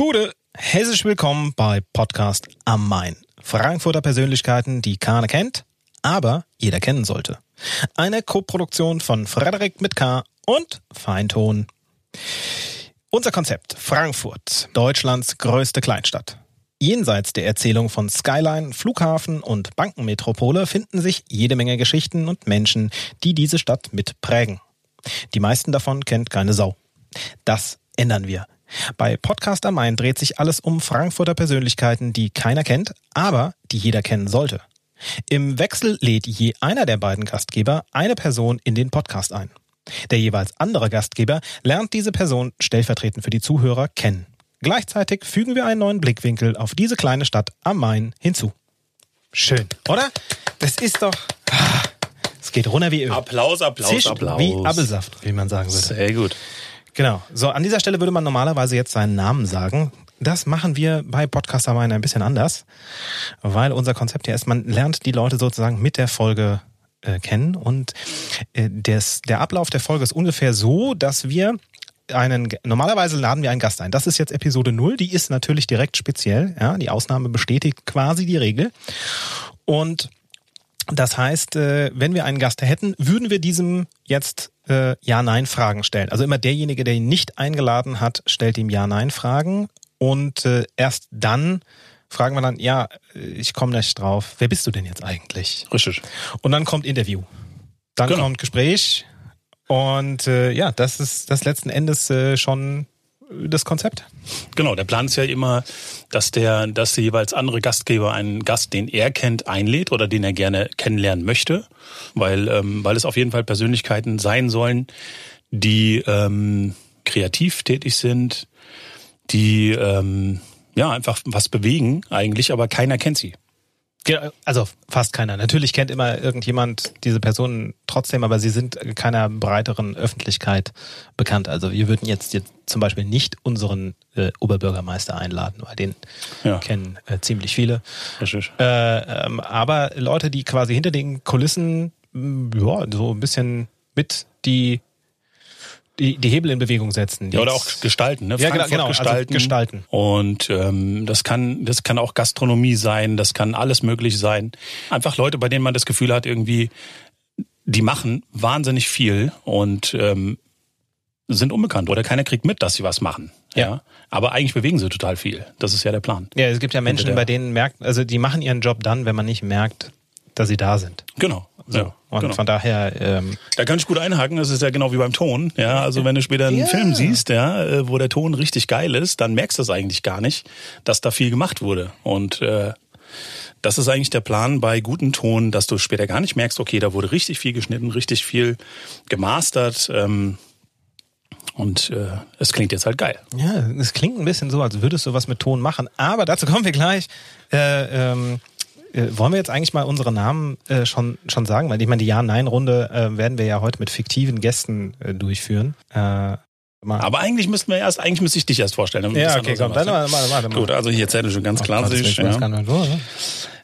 Gute, herzlich willkommen bei Podcast am Main. Frankfurter Persönlichkeiten, die keiner kennt, aber jeder kennen sollte. Eine Koproduktion von Frederik mit K und Feinton. Unser Konzept Frankfurt, Deutschlands größte Kleinstadt. Jenseits der Erzählung von Skyline, Flughafen und Bankenmetropole finden sich jede Menge Geschichten und Menschen, die diese Stadt mitprägen. Die meisten davon kennt keine Sau. Das ändern wir. Bei Podcast am Main dreht sich alles um Frankfurter Persönlichkeiten, die keiner kennt, aber die jeder kennen sollte. Im Wechsel lädt je einer der beiden Gastgeber eine Person in den Podcast ein. Der jeweils andere Gastgeber lernt diese Person stellvertretend für die Zuhörer kennen. Gleichzeitig fügen wir einen neuen Blickwinkel auf diese kleine Stadt am Main hinzu. Schön, oder? Das ist doch. Ah, es geht runter wie Öl. Applaus, Applaus, Zischt Applaus. Wie Apfelsaft, wie man sagen würde. Sehr gut. Genau. So, an dieser Stelle würde man normalerweise jetzt seinen Namen sagen. Das machen wir bei Podcast am Main ein bisschen anders, weil unser Konzept ja ist, man lernt die Leute sozusagen mit der Folge äh, kennen und äh, des, der Ablauf der Folge ist ungefähr so, dass wir einen, normalerweise laden wir einen Gast ein. Das ist jetzt Episode 0, die ist natürlich direkt speziell, ja, die Ausnahme bestätigt quasi die Regel. Und das heißt, äh, wenn wir einen Gast hätten, würden wir diesem jetzt äh, Ja-Nein-Fragen stellen. Also immer derjenige, der ihn nicht eingeladen hat, stellt ihm Ja-Nein-Fragen und äh, erst dann fragen wir dann, ja, ich komme nicht drauf, wer bist du denn jetzt eigentlich? Richtig. Und dann kommt Interview. Dann Genau. kommt Gespräch und äh, ja, das ist das letzten Endes äh, schon das Konzept. Genau, der Plan ist ja immer, dass der, dass der jeweils andere Gastgeber einen Gast, den er kennt, einlädt oder den er gerne kennenlernen möchte, weil, ähm, weil es auf jeden Fall Persönlichkeiten sein sollen, die ähm, kreativ tätig sind, die ähm, ja einfach was bewegen eigentlich, aber keiner kennt sie. Also fast keiner. Natürlich kennt immer irgendjemand diese Personen trotzdem, aber sie sind keiner breiteren Öffentlichkeit bekannt. Also wir würden jetzt, jetzt zum Beispiel nicht unseren äh, Oberbürgermeister einladen, weil den Ja. kennen äh, ziemlich viele. Richtig. Äh, ähm, aber Leute, die quasi hinter den Kulissen ja, so ein bisschen mit die, die, die Hebel in Bewegung setzen. Ja, oder auch gestalten, ne? Ja, genau, Frankfurt genau, also gestalten. gestalten. Und ähm, das kann, das kann auch Gastronomie sein, das kann alles möglich sein. Einfach Leute, bei denen man das Gefühl hat, irgendwie, die machen wahnsinnig viel und ähm, sind unbekannt oder keiner kriegt mit, dass sie was machen. Ja. Aber eigentlich bewegen sie total viel. Das ist ja der Plan. Ja, es gibt ja Menschen, bei denen merkt, also die machen ihren Job dann, wenn man nicht merkt, dass sie da sind. Genau. So. Ja, Und genau. von daher, ähm, Da kann ich gut einhaken, das ist ja genau wie beim Ton. Ja, also wenn du später einen Ja. Film siehst, ja, äh, wo der Ton richtig geil ist, dann merkst du es eigentlich gar nicht, dass da viel gemacht wurde. Und äh, das ist eigentlich der Plan bei gutem Ton, dass du später gar nicht merkst, okay, da wurde richtig viel geschnitten, richtig viel gemastert. Ähm, und äh, es klingt jetzt halt geil. ja, es klingt ein bisschen so, als würdest du was mit Ton machen, aber dazu kommen wir gleich. Äh, ähm, äh, wollen wir jetzt eigentlich mal unsere Namen äh, schon, schon sagen? Weil ich meine, die Ja-Nein-Runde äh, werden wir ja heute mit fiktiven Gästen äh, durchführen. Äh, mal. Aber eigentlich müssten wir erst, eigentlich müsste ich dich erst vorstellen. ja, okay, komm, dann warte, warte, Gut, also hier erzähle ich schon ganz ich Ja. ne?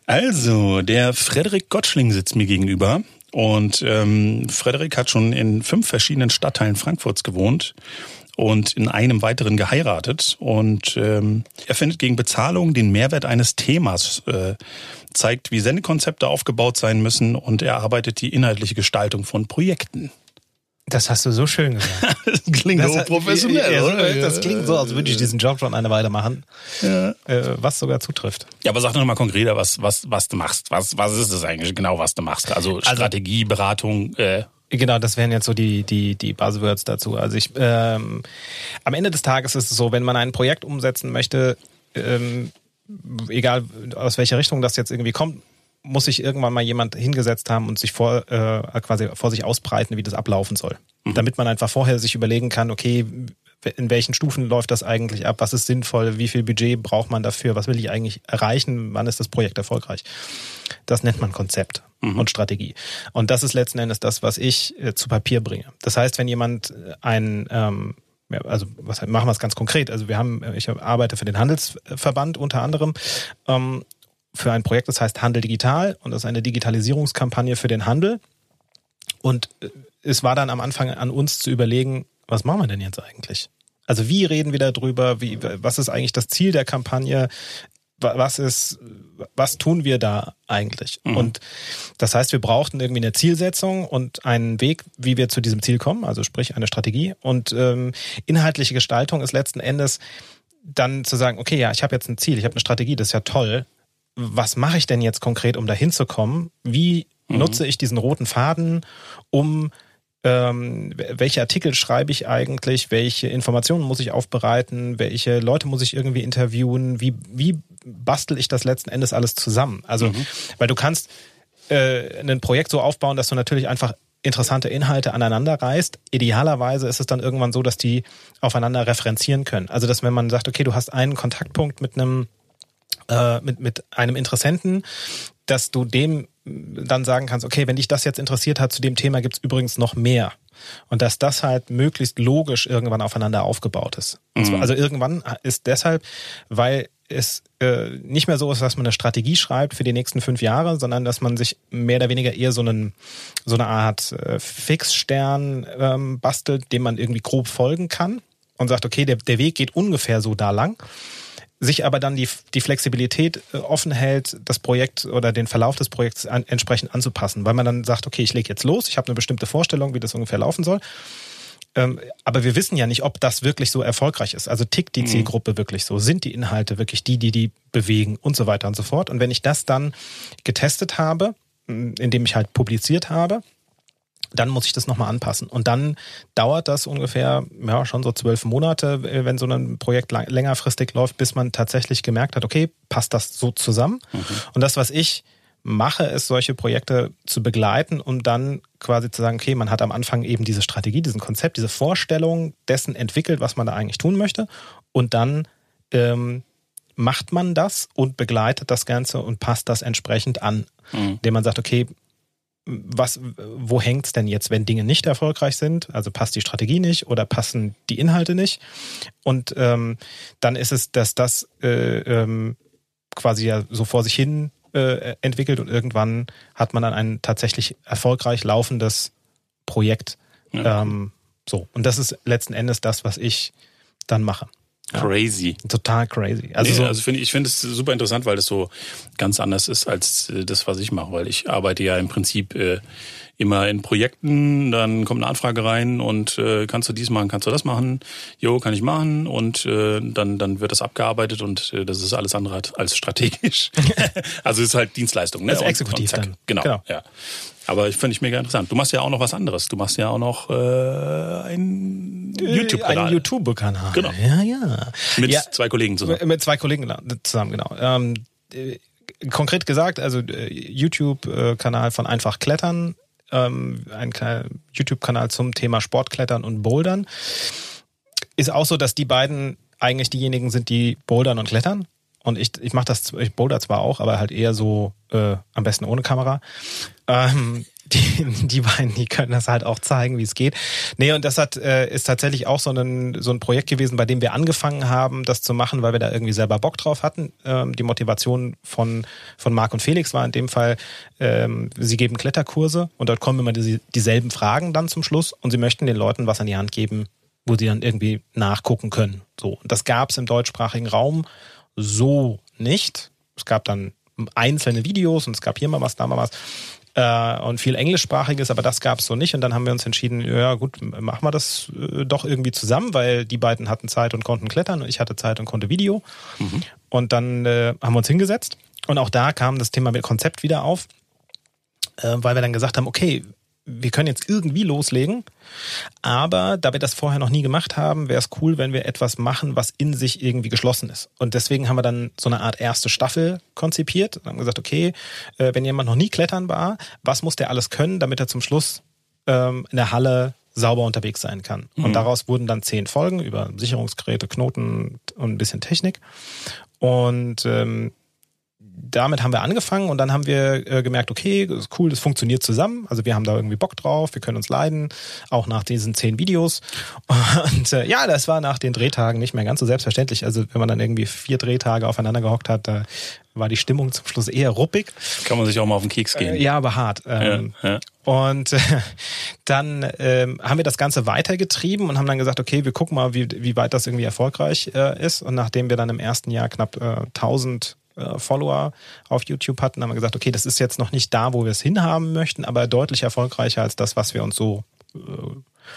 Also, der Frederik Gottschling sitzt mir gegenüber. Und ähm, Frederik hat schon in fünf verschiedenen Stadtteilen Frankfurts gewohnt und in einem weiteren geheiratet. Und ähm, er findet gegen Bezahlung den Mehrwert eines Themas, äh, zeigt, wie Sendekonzepte aufgebaut sein müssen und er arbeitet die inhaltliche Gestaltung von Projekten. Das hast du so schön gesagt. Das klingt Das, hochprofessionell, ja, so- oder? das klingt so, als würde ich diesen Job schon eine Weile machen, Ja. äh, was sogar zutrifft. Ja, aber sag doch mal konkreter, was, was, was du machst. Was, was ist es eigentlich genau, was du machst? Also Strategie, Beratung, äh, Genau, das wären jetzt so die, die, die Buzzwords dazu. Also ich, ähm, am Ende des Tages ist es so, wenn man ein Projekt umsetzen möchte, ähm, egal aus welcher Richtung das jetzt irgendwie kommt, muss sich irgendwann mal jemand hingesetzt haben und sich vor, äh, quasi vor sich ausbreiten, wie das ablaufen soll. Damit man einfach vorher sich überlegen kann, okay, in welchen Stufen läuft das eigentlich ab, was ist sinnvoll, wie viel Budget braucht man dafür, was will ich eigentlich erreichen, wann ist das Projekt erfolgreich. Das nennt man Konzept und Strategie. Und das ist letzten Endes das, was ich äh, zu Papier bringe. Das heißt, wenn jemand ein ähm, ja, also was machen wir es ganz konkret? Also wir haben, ich arbeite für den Handelsverband unter anderem ähm, für ein Projekt, das heißt Handel Digital und das ist eine Digitalisierungskampagne für den Handel. Und äh, es war dann am Anfang an uns zu überlegen, was machen wir denn jetzt eigentlich? Also wie reden wir darüber? Wie, was ist eigentlich das Ziel der Kampagne? Was ist, was tun wir da eigentlich? Mhm. Und das heißt, wir brauchten irgendwie eine Zielsetzung und einen Weg, wie wir zu diesem Ziel kommen, also sprich eine Strategie. Und ähm, inhaltliche Gestaltung ist letzten Endes dann zu sagen, okay, ja, ich habe jetzt ein Ziel, ich habe eine Strategie, das ist ja toll. Was mache ich denn jetzt konkret, um da hinzukommen? Wie mhm. nutze ich diesen roten Faden, um ähm, welche Artikel schreibe ich eigentlich, welche Informationen muss ich aufbereiten, welche Leute muss ich irgendwie interviewen, wie, wie bastel ich das letzten Endes alles zusammen? Also, mhm. weil du kannst äh, ein Projekt so aufbauen, dass du natürlich einfach interessante Inhalte aneinander reißt. Idealerweise ist es dann irgendwann so, dass die aufeinander referenzieren können. Also, dass wenn man sagt, okay, du hast einen Kontaktpunkt mit einem äh, mit, mit einem Interessenten, dass du dem dann sagen kannst, okay, wenn dich das jetzt interessiert hat, zu dem Thema gibt's übrigens noch mehr. Und dass das halt möglichst logisch irgendwann aufeinander aufgebaut ist. Mhm. Also irgendwann ist deshalb, weil es äh, nicht mehr so ist, dass man eine Strategie schreibt für die nächsten fünf Jahre, sondern dass man sich mehr oder weniger eher so, einen, so eine Art äh, Fixstern ähm, bastelt, dem man irgendwie grob folgen kann und sagt, okay, der, der Weg geht ungefähr so da lang sich aber dann die, die Flexibilität äh, offen hält, das Projekt oder den Verlauf des Projekts an, entsprechend anzupassen, weil man dann sagt, okay, ich lege jetzt los, ich habe eine bestimmte Vorstellung, wie das ungefähr laufen soll. Ähm, aber wir wissen ja nicht, ob das wirklich so erfolgreich ist. Also tickt die mhm. Zielgruppe wirklich so? Sind die Inhalte wirklich die, die die bewegen und so weiter und so fort? Und wenn ich das dann getestet habe, indem ich halt publiziert habe, dann muss ich das nochmal anpassen. Und dann dauert das ungefähr, ja, schon so zwölf Monate, äh, wenn so ein Projekt lang, längerfristig läuft, bis man tatsächlich gemerkt hat, okay, passt das so zusammen? Mhm. Und das, was ich mache, ist, solche Projekte zu begleiten um dann quasi zu sagen, okay, man hat am Anfang eben diese Strategie, diesen Konzept, diese Vorstellung dessen entwickelt, was man da eigentlich tun möchte. Und dann ähm, macht man das und begleitet das Ganze und passt das entsprechend an. Mhm. Indem man sagt, okay, was, wo hängt's denn jetzt, wenn Dinge nicht erfolgreich sind? Also passt die Strategie nicht oder passen die Inhalte nicht? Und ähm, dann ist es, dass das äh, ähm, quasi ja so vor sich hin äh, entwickelt und irgendwann hat man dann ein tatsächlich erfolgreich laufendes Projekt. Ja. Ähm, so. Und das ist letzten Endes das, was ich dann mache. Crazy. Total crazy. Also, nee, so also finde ich, ich finde es super interessant, weil das so ganz anders ist als äh, das, was ich mache, weil ich arbeite ja im Prinzip äh, immer in Projekten, dann kommt eine Anfrage rein und äh, kannst du dies machen, kannst du das machen? Jo, kann ich machen und äh, dann dann wird das abgearbeitet und äh, das ist alles andere als strategisch. also es ist halt Dienstleistung, ne? Ist exekutiv und, und dann. Genau, genau. Ja. Aber ich finde ich mega interessant. Du machst ja auch noch was anderes. Du machst ja auch noch äh, einen YouTube-Kanal. Einen YouTube-Kanal. Genau. Ja, ja. Mit ja, zwei Kollegen zusammen. Mit zwei Kollegen zusammen, genau. Ähm, äh, konkret gesagt, also äh, YouTube-Kanal von Einfach Klettern, ähm, ein YouTube-Kanal zum Thema Sportklettern und Bouldern. Ist auch so, dass die beiden eigentlich diejenigen sind, die bouldern und klettern. Und ich, ich mache das, ich boulder zwar auch, aber halt eher so äh, am besten ohne Kamera. Ähm, die, die beiden, die können das halt auch zeigen, wie es geht. Nee, und das hat, äh, ist tatsächlich auch so ein, so ein Projekt gewesen, bei dem wir angefangen haben, das zu machen, weil wir da irgendwie selber Bock drauf hatten. Ähm, die Motivation von, von Marc und Felix war in dem Fall, ähm, sie geben Kletterkurse und dort kommen immer die, dieselben Fragen dann zum Schluss und sie möchten den Leuten was an die Hand geben, wo sie dann irgendwie nachgucken können. So, und das gab es im deutschsprachigen Raum so nicht. Es gab dann einzelne Videos und es gab hier mal was, da mal was äh, und viel englischsprachiges, aber das gab es so nicht. Und dann haben wir uns entschieden, ja gut, machen wir das äh, doch irgendwie zusammen, weil die beiden hatten Zeit und konnten klettern und ich hatte Zeit und konnte Video. Mhm. Und dann äh, haben wir uns hingesetzt und auch da kam das Thema mit Konzept wieder auf, äh, weil wir dann gesagt haben, okay, wir können jetzt irgendwie loslegen, aber da wir das vorher noch nie gemacht haben, wäre es cool, wenn wir etwas machen, was in sich irgendwie geschlossen ist. Und deswegen haben wir dann so eine Art erste Staffel konzipiert und haben gesagt, okay, äh, wenn jemand noch nie klettern war, was muss der alles können, damit er zum Schluss ähm, in der Halle sauber unterwegs sein kann. Mhm. Und daraus wurden dann zehn Folgen über Sicherungsgeräte, Knoten und ein bisschen Technik. Und ähm, damit haben wir angefangen und dann haben wir äh, gemerkt, okay, das ist cool, das funktioniert zusammen. Also wir haben da irgendwie Bock drauf, wir können uns leiden, auch nach diesen zehn Videos. Und äh, ja, das war nach den Drehtagen nicht mehr ganz so selbstverständlich. Also wenn man dann irgendwie vier Drehtage aufeinander gehockt hat, da war die Stimmung zum Schluss eher ruppig. Kann man sich auch mal auf den Keks gehen. Äh, ja, aber hart. Ähm, ja, ja. Und äh, dann ähm, haben wir das Ganze weitergetrieben und haben dann gesagt, okay, wir gucken mal, wie, wie weit das irgendwie erfolgreich äh, ist. Und nachdem wir dann im ersten Jahr knapp äh, 1000 äh, Follower auf YouTube hatten, haben wir gesagt, okay, das ist jetzt noch nicht da, wo wir es hinhaben möchten, aber deutlich erfolgreicher als das, was wir uns so äh,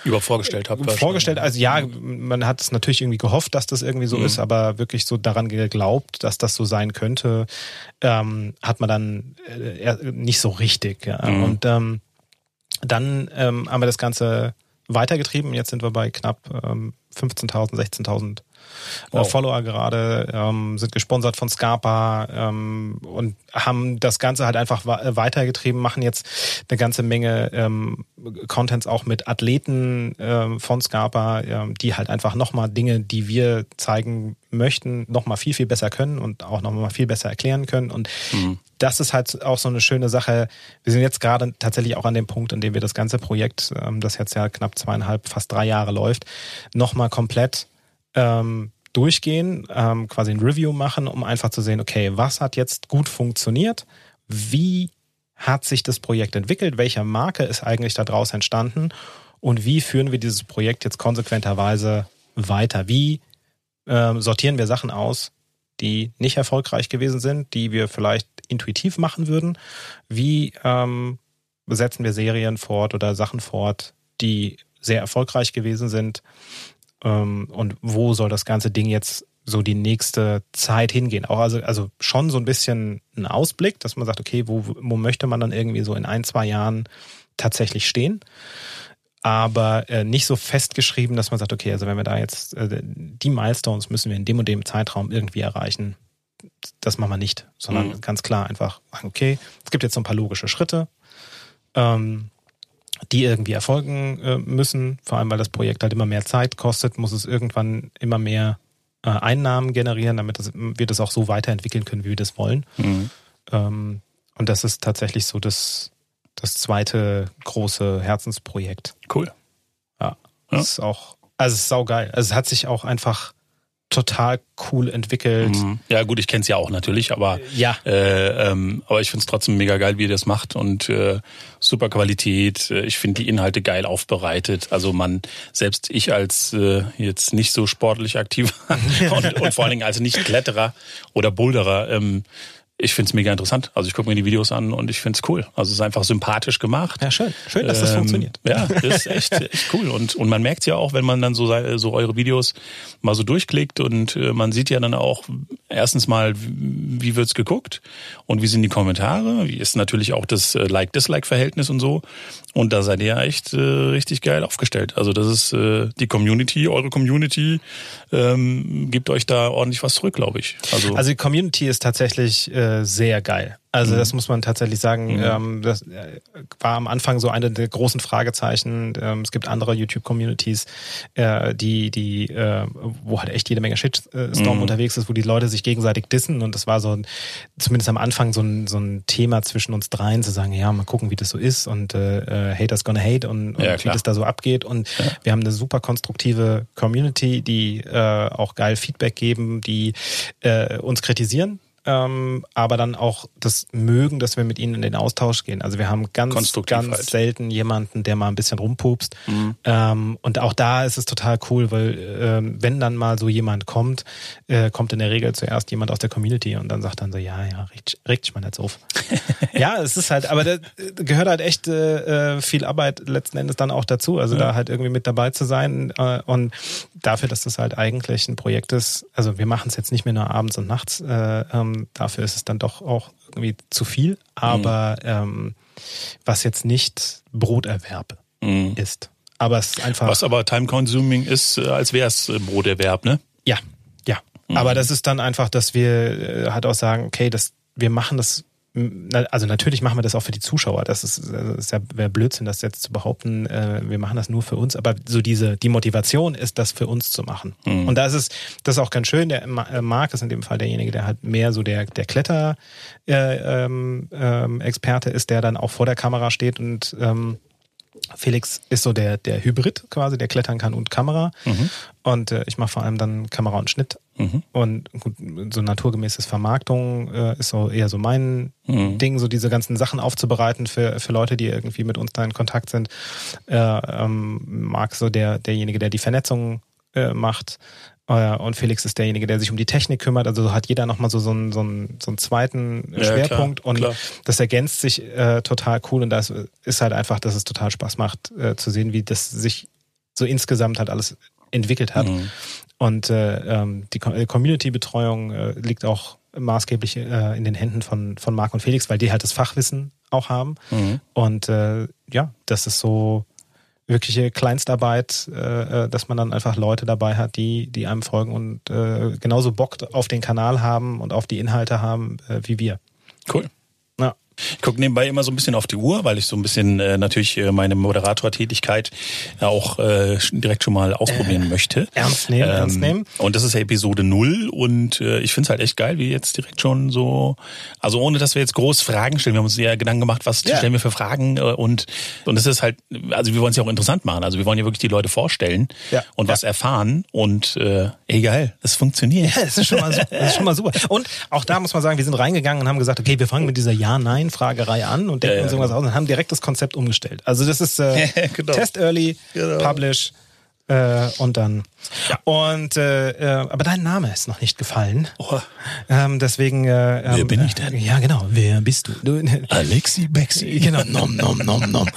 über vorgestellt habt. Vorgestellt, also ja, man hat es natürlich irgendwie gehofft, dass das irgendwie so mhm. ist, aber wirklich so daran geglaubt, dass das so sein könnte, ähm, hat man dann äh, nicht so richtig. Ja. Mhm. Und ähm, dann ähm, haben wir das Ganze weitergetrieben. Jetzt sind wir bei knapp ähm, 15.000, 16.000 wow. Follower gerade, ähm, sind gesponsert von Scarpa ähm, und haben das Ganze halt einfach weitergetrieben, machen jetzt eine ganze Menge ähm, Contents auch mit Athleten ähm, von Scarpa, ähm, die halt einfach nochmal Dinge, die wir zeigen möchten, nochmal viel, viel besser können und auch nochmal viel besser erklären können. Und mhm. das ist halt auch so eine schöne Sache. Wir sind jetzt gerade tatsächlich auch an dem Punkt, in dem wir das ganze Projekt, ähm, das jetzt ja knapp zweieinhalb, fast drei Jahre läuft, nochmal komplett ähm, durchgehen, ähm, quasi ein Review machen, um einfach zu sehen, okay, was hat jetzt gut funktioniert? Wie hat sich das Projekt entwickelt? Welche Marke ist eigentlich daraus entstanden? Und wie führen wir dieses Projekt jetzt konsequenterweise weiter? Wie ähm, sortieren wir Sachen aus, die nicht erfolgreich gewesen sind, die wir vielleicht intuitiv machen würden? Wie ähm, setzen wir Serien fort oder Sachen fort, die sehr erfolgreich gewesen sind? Ähm, und wo soll das ganze Ding jetzt so die nächste Zeit hingehen? Auch also, also schon so ein bisschen ein Ausblick, dass man sagt, okay, wo, wo möchte man dann irgendwie so in ein, zwei Jahren tatsächlich stehen? aber äh, nicht so festgeschrieben, dass man sagt, okay, also wenn wir da jetzt äh, die Milestones müssen wir in dem und dem Zeitraum irgendwie erreichen, das machen wir nicht, sondern mhm. ganz klar einfach sagen, okay, es gibt jetzt so ein paar logische Schritte. Ähm, die irgendwie erfolgen äh, müssen. Vor allem, weil das Projekt halt immer mehr Zeit kostet, muss es irgendwann immer mehr äh, Einnahmen generieren, damit das, wir das auch so weiterentwickeln können, wie wir das wollen. Mhm. Ähm, und das ist tatsächlich so das, das zweite große Herzensprojekt. Cool. Ja. Das ja. ist auch, also es ist saugeil. Also es hat sich auch einfach total cool entwickelt. Mhm. Ja gut, ich kenne es ja auch natürlich, aber ja. Äh, ähm, aber ich finde es trotzdem mega geil, wie ihr das macht und äh, super Qualität. Äh, ich finde die Inhalte geil aufbereitet. Also man selbst ich als äh, jetzt nicht so sportlich aktiv und, und vor allen Dingen als nicht Kletterer oder Boulderer ähm, ich finde es mega interessant. Also ich gucke mir die Videos an und ich finde es cool. Also es ist einfach sympathisch gemacht. Ja, schön. Schön, dass ähm, das funktioniert. Ja, das ist echt, echt cool. Und, und man merkt ja auch, wenn man dann so, so eure Videos mal so durchklickt und äh, man sieht ja dann auch erstens mal, wie wird's geguckt und wie sind die Kommentare, wie ist natürlich auch das äh, Like-Dislike-Verhältnis und so. Und da seid ihr echt äh, richtig geil aufgestellt. Also das ist äh, die Community, eure Community ähm, gibt euch da ordentlich was zurück, glaube ich. Also, also die Community ist tatsächlich äh, sehr geil. Also mhm. das muss man tatsächlich sagen. Mhm. Ähm, das äh, war am Anfang so eine der großen Fragezeichen. Ähm, es gibt andere YouTube-Communities, äh, die, die, äh, wo halt echt jede Menge Shitstorm mhm. unterwegs ist, wo die Leute sich gegenseitig dissen. Und das war so zumindest am Anfang so ein, so ein Thema zwischen uns dreien, zu sagen, ja, mal gucken, wie das so ist und äh, äh Haters gonna hate und, und ja, wie das da so abgeht. Und ja. wir haben eine super konstruktive Community, die äh, auch geil Feedback geben, die äh, uns kritisieren ähm, aber dann auch das mögen, dass wir mit ihnen in den Austausch gehen. Also wir haben ganz, ganz halt. selten jemanden, der mal ein bisschen rumpupst. Mhm. Ähm, und auch da ist es total cool, weil ähm, wenn dann mal so jemand kommt, äh, kommt in der Regel zuerst jemand aus der Community und dann sagt dann so, ja, ja, regt, regt dich mal so auf. ja, es ist halt, aber da gehört halt echt äh, äh, viel Arbeit letzten Endes dann auch dazu. Also ja. da halt irgendwie mit dabei zu sein äh, und dafür, dass das halt eigentlich ein Projekt ist, also wir machen es jetzt nicht mehr nur abends und nachts, äh, ähm, dafür ist es dann doch auch irgendwie zu viel. Aber mhm. ähm, was jetzt nicht Broterwerb mhm. ist. Aber es ist einfach. Was aber time-consuming ist, äh, als wäre es äh, Broterwerb, ne? Ja, ja. Mhm. Aber das ist dann einfach, dass wir äh, halt auch sagen, okay, das, wir machen das also natürlich machen wir das auch für die Zuschauer. Das ist, das ist ja wäre Blödsinn, das jetzt zu behaupten, äh, wir machen das nur für uns. Aber so diese, die Motivation ist, das für uns zu machen. Mhm. Und da ist es, das ist auch ganz schön. Der äh, Marc ist in dem Fall derjenige, der halt mehr so der, der Kletter äh, ähm, ähm, ist, der dann auch vor der Kamera steht und ähm, Felix ist so der, der Hybrid quasi, der klettern kann und Kamera. Mhm. Und äh, ich mache vor allem dann Kamera und Schnitt. Mhm. Und gut, so naturgemäßes Vermarktung äh, ist so eher so mein mhm. Ding, so diese ganzen Sachen aufzubereiten für, für Leute, die irgendwie mit uns da in Kontakt sind. Äh, ähm, Marc so der, derjenige, der die Vernetzung äh, macht. Und Felix ist derjenige, der sich um die Technik kümmert. Also hat jeder nochmal so, so, einen, so, einen, so einen zweiten ja, Schwerpunkt klar, und klar. das ergänzt sich äh, total cool und das ist halt einfach, dass es total Spaß macht äh, zu sehen, wie das sich so insgesamt halt alles entwickelt hat. Mhm. Und äh, ähm, die äh, Community-Betreuung äh, liegt auch maßgeblich äh, in den Händen von, von Marc und Felix, weil die halt das Fachwissen auch haben. Mhm. Und ja, das ist so wirkliche Kleinstarbeit, äh, äh, dass man dann einfach Leute dabei hat, die, die einem folgen und äh, genauso Bock auf den Kanal haben und auf die Inhalte haben äh, wie wir. Cool. Ich gucke nebenbei immer so ein bisschen auf die Uhr, weil ich so ein bisschen äh, natürlich äh, meine Moderatortätigkeit auch äh, direkt schon mal ausprobieren äh, möchte. Ernst nehmen, ähm, ernst nehmen. Und das ist ja Episode null und äh, ich finde es halt echt geil, wie jetzt direkt schon so, also ohne dass wir jetzt groß Fragen stellen, wir haben uns ja Gedanken gemacht, was ja. stellen wir für Fragen äh, und und es ist halt, also wir wollen es ja auch interessant machen, also wir wollen ja wirklich die Leute vorstellen ja. und ja. was erfahren und äh, egal, es funktioniert. Ja, das ist, schon mal, das ist schon mal super. Und auch da muss man sagen, wir sind reingegangen und haben gesagt, okay, wir fangen mit dieser Ja-Nein Fragerei an und denken ja, uns irgendwas genau. aus und haben direkt das Konzept umgestellt. Also das ist äh, genau. Test Early, genau. Publish äh, und dann. Ja. Und äh, äh, aber dein Name ist noch nicht gefallen. Oh. Ähm, deswegen. Äh, Wer bin ich denn? Ja, genau. Wer bist du? du Alexi Bexi. Genau. Nom nom nom nom.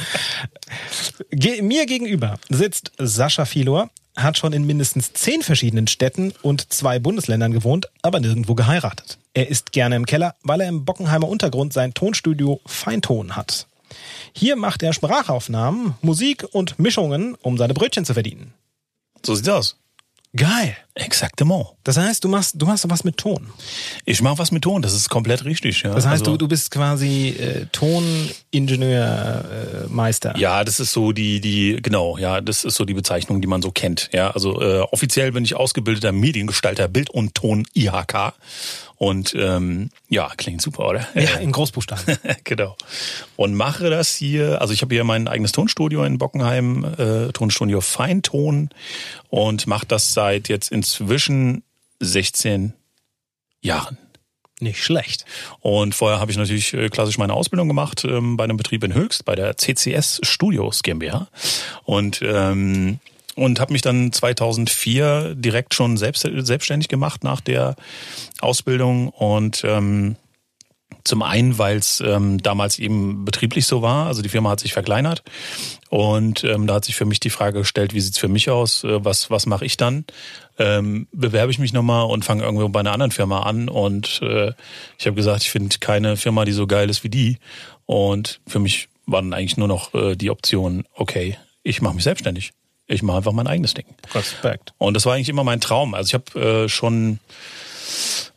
Ge mir gegenüber sitzt Sascha Filor hat schon in mindestens zehn verschiedenen Städten und zwei Bundesländern gewohnt, aber nirgendwo geheiratet. Er ist gerne im Keller, weil er im Bockenheimer Untergrund sein Tonstudio Feinton hat. Hier macht er Sprachaufnahmen, Musik und Mischungen, um seine Brötchen zu verdienen. So sieht's aus. Geil. Exactement. Das heißt, du machst, du machst was mit Ton. Ich mache was mit Ton, das ist komplett richtig. Ja. Das heißt, also, du, du bist quasi äh, Toningenieur, äh, Meister. Ja, das ist so die, die, genau, ja, das ist so die Bezeichnung, die man so kennt. Ja, also äh, offiziell bin ich ausgebildeter Mediengestalter Bild und Ton IHK und ähm, ja, klingt super, oder? Ja, in Großbuchstaben. genau. Und mache das hier, also ich habe hier mein eigenes Tonstudio in Bockenheim, äh, Tonstudio Feinton und mache das seit jetzt inzwischen 16 Jahren. Nicht schlecht. Und vorher habe ich natürlich äh, klassisch meine Ausbildung gemacht ähm, bei einem Betrieb in Höchst, bei der CCS Studios GmbH. Und ähm, und habe mich dann 2004 direkt schon selbst, selbstständig gemacht nach der Ausbildung. Und ähm, zum einen, weil es ähm, damals eben betrieblich so war, also die Firma hat sich verkleinert. Und ähm, da hat sich für mich die Frage gestellt, wie sieht's für mich aus, äh, was was mache ich dann? Ähm, bewerbe ich mich nochmal und fange irgendwo bei einer anderen Firma an. Und äh, ich habe gesagt, ich finde keine Firma, die so geil ist wie die. Und für mich war dann eigentlich nur noch äh, die Option, okay, ich mache mich selbstständig ich mache einfach mein eigenes Ding. Respekt. Und das war eigentlich immer mein Traum. Also ich habe äh, schon,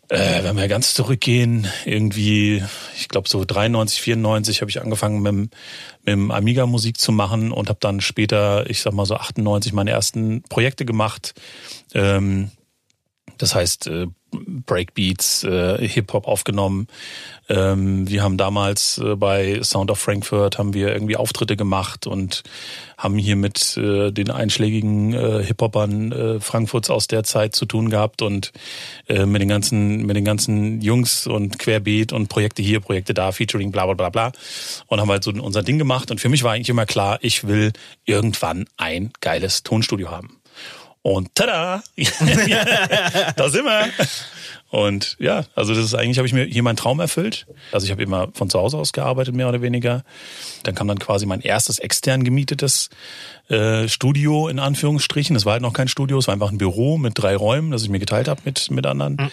äh, wenn wir ganz zurückgehen, irgendwie, ich glaube so 93, 94 habe ich angefangen mit, mit dem Amiga Musik zu machen und habe dann später, ich sag mal so 98, meine ersten Projekte gemacht. Ähm, das heißt, äh, Breakbeats, äh, Hip-Hop aufgenommen. Ähm, wir haben damals äh, bei Sound of Frankfurt haben wir irgendwie Auftritte gemacht und haben hier mit äh, den einschlägigen äh, Hip-Hopern äh, Frankfurts aus der Zeit zu tun gehabt und äh, mit den ganzen mit den ganzen Jungs und Querbeet und Projekte hier, Projekte da, Featuring, bla bla bla bla und haben halt so unser Ding gemacht und für mich war eigentlich immer klar, ich will irgendwann ein geiles Tonstudio haben. Und tada! da sind wir! Und ja, also das ist eigentlich, habe ich mir hier meinen Traum erfüllt. Also ich habe immer von zu Hause aus gearbeitet, mehr oder weniger. Dann kam dann quasi mein erstes extern gemietetes äh, Studio in Anführungsstrichen. Das war halt noch kein Studio, es war einfach ein Büro mit drei Räumen, das ich mir geteilt habe mit, mit anderen. Mhm.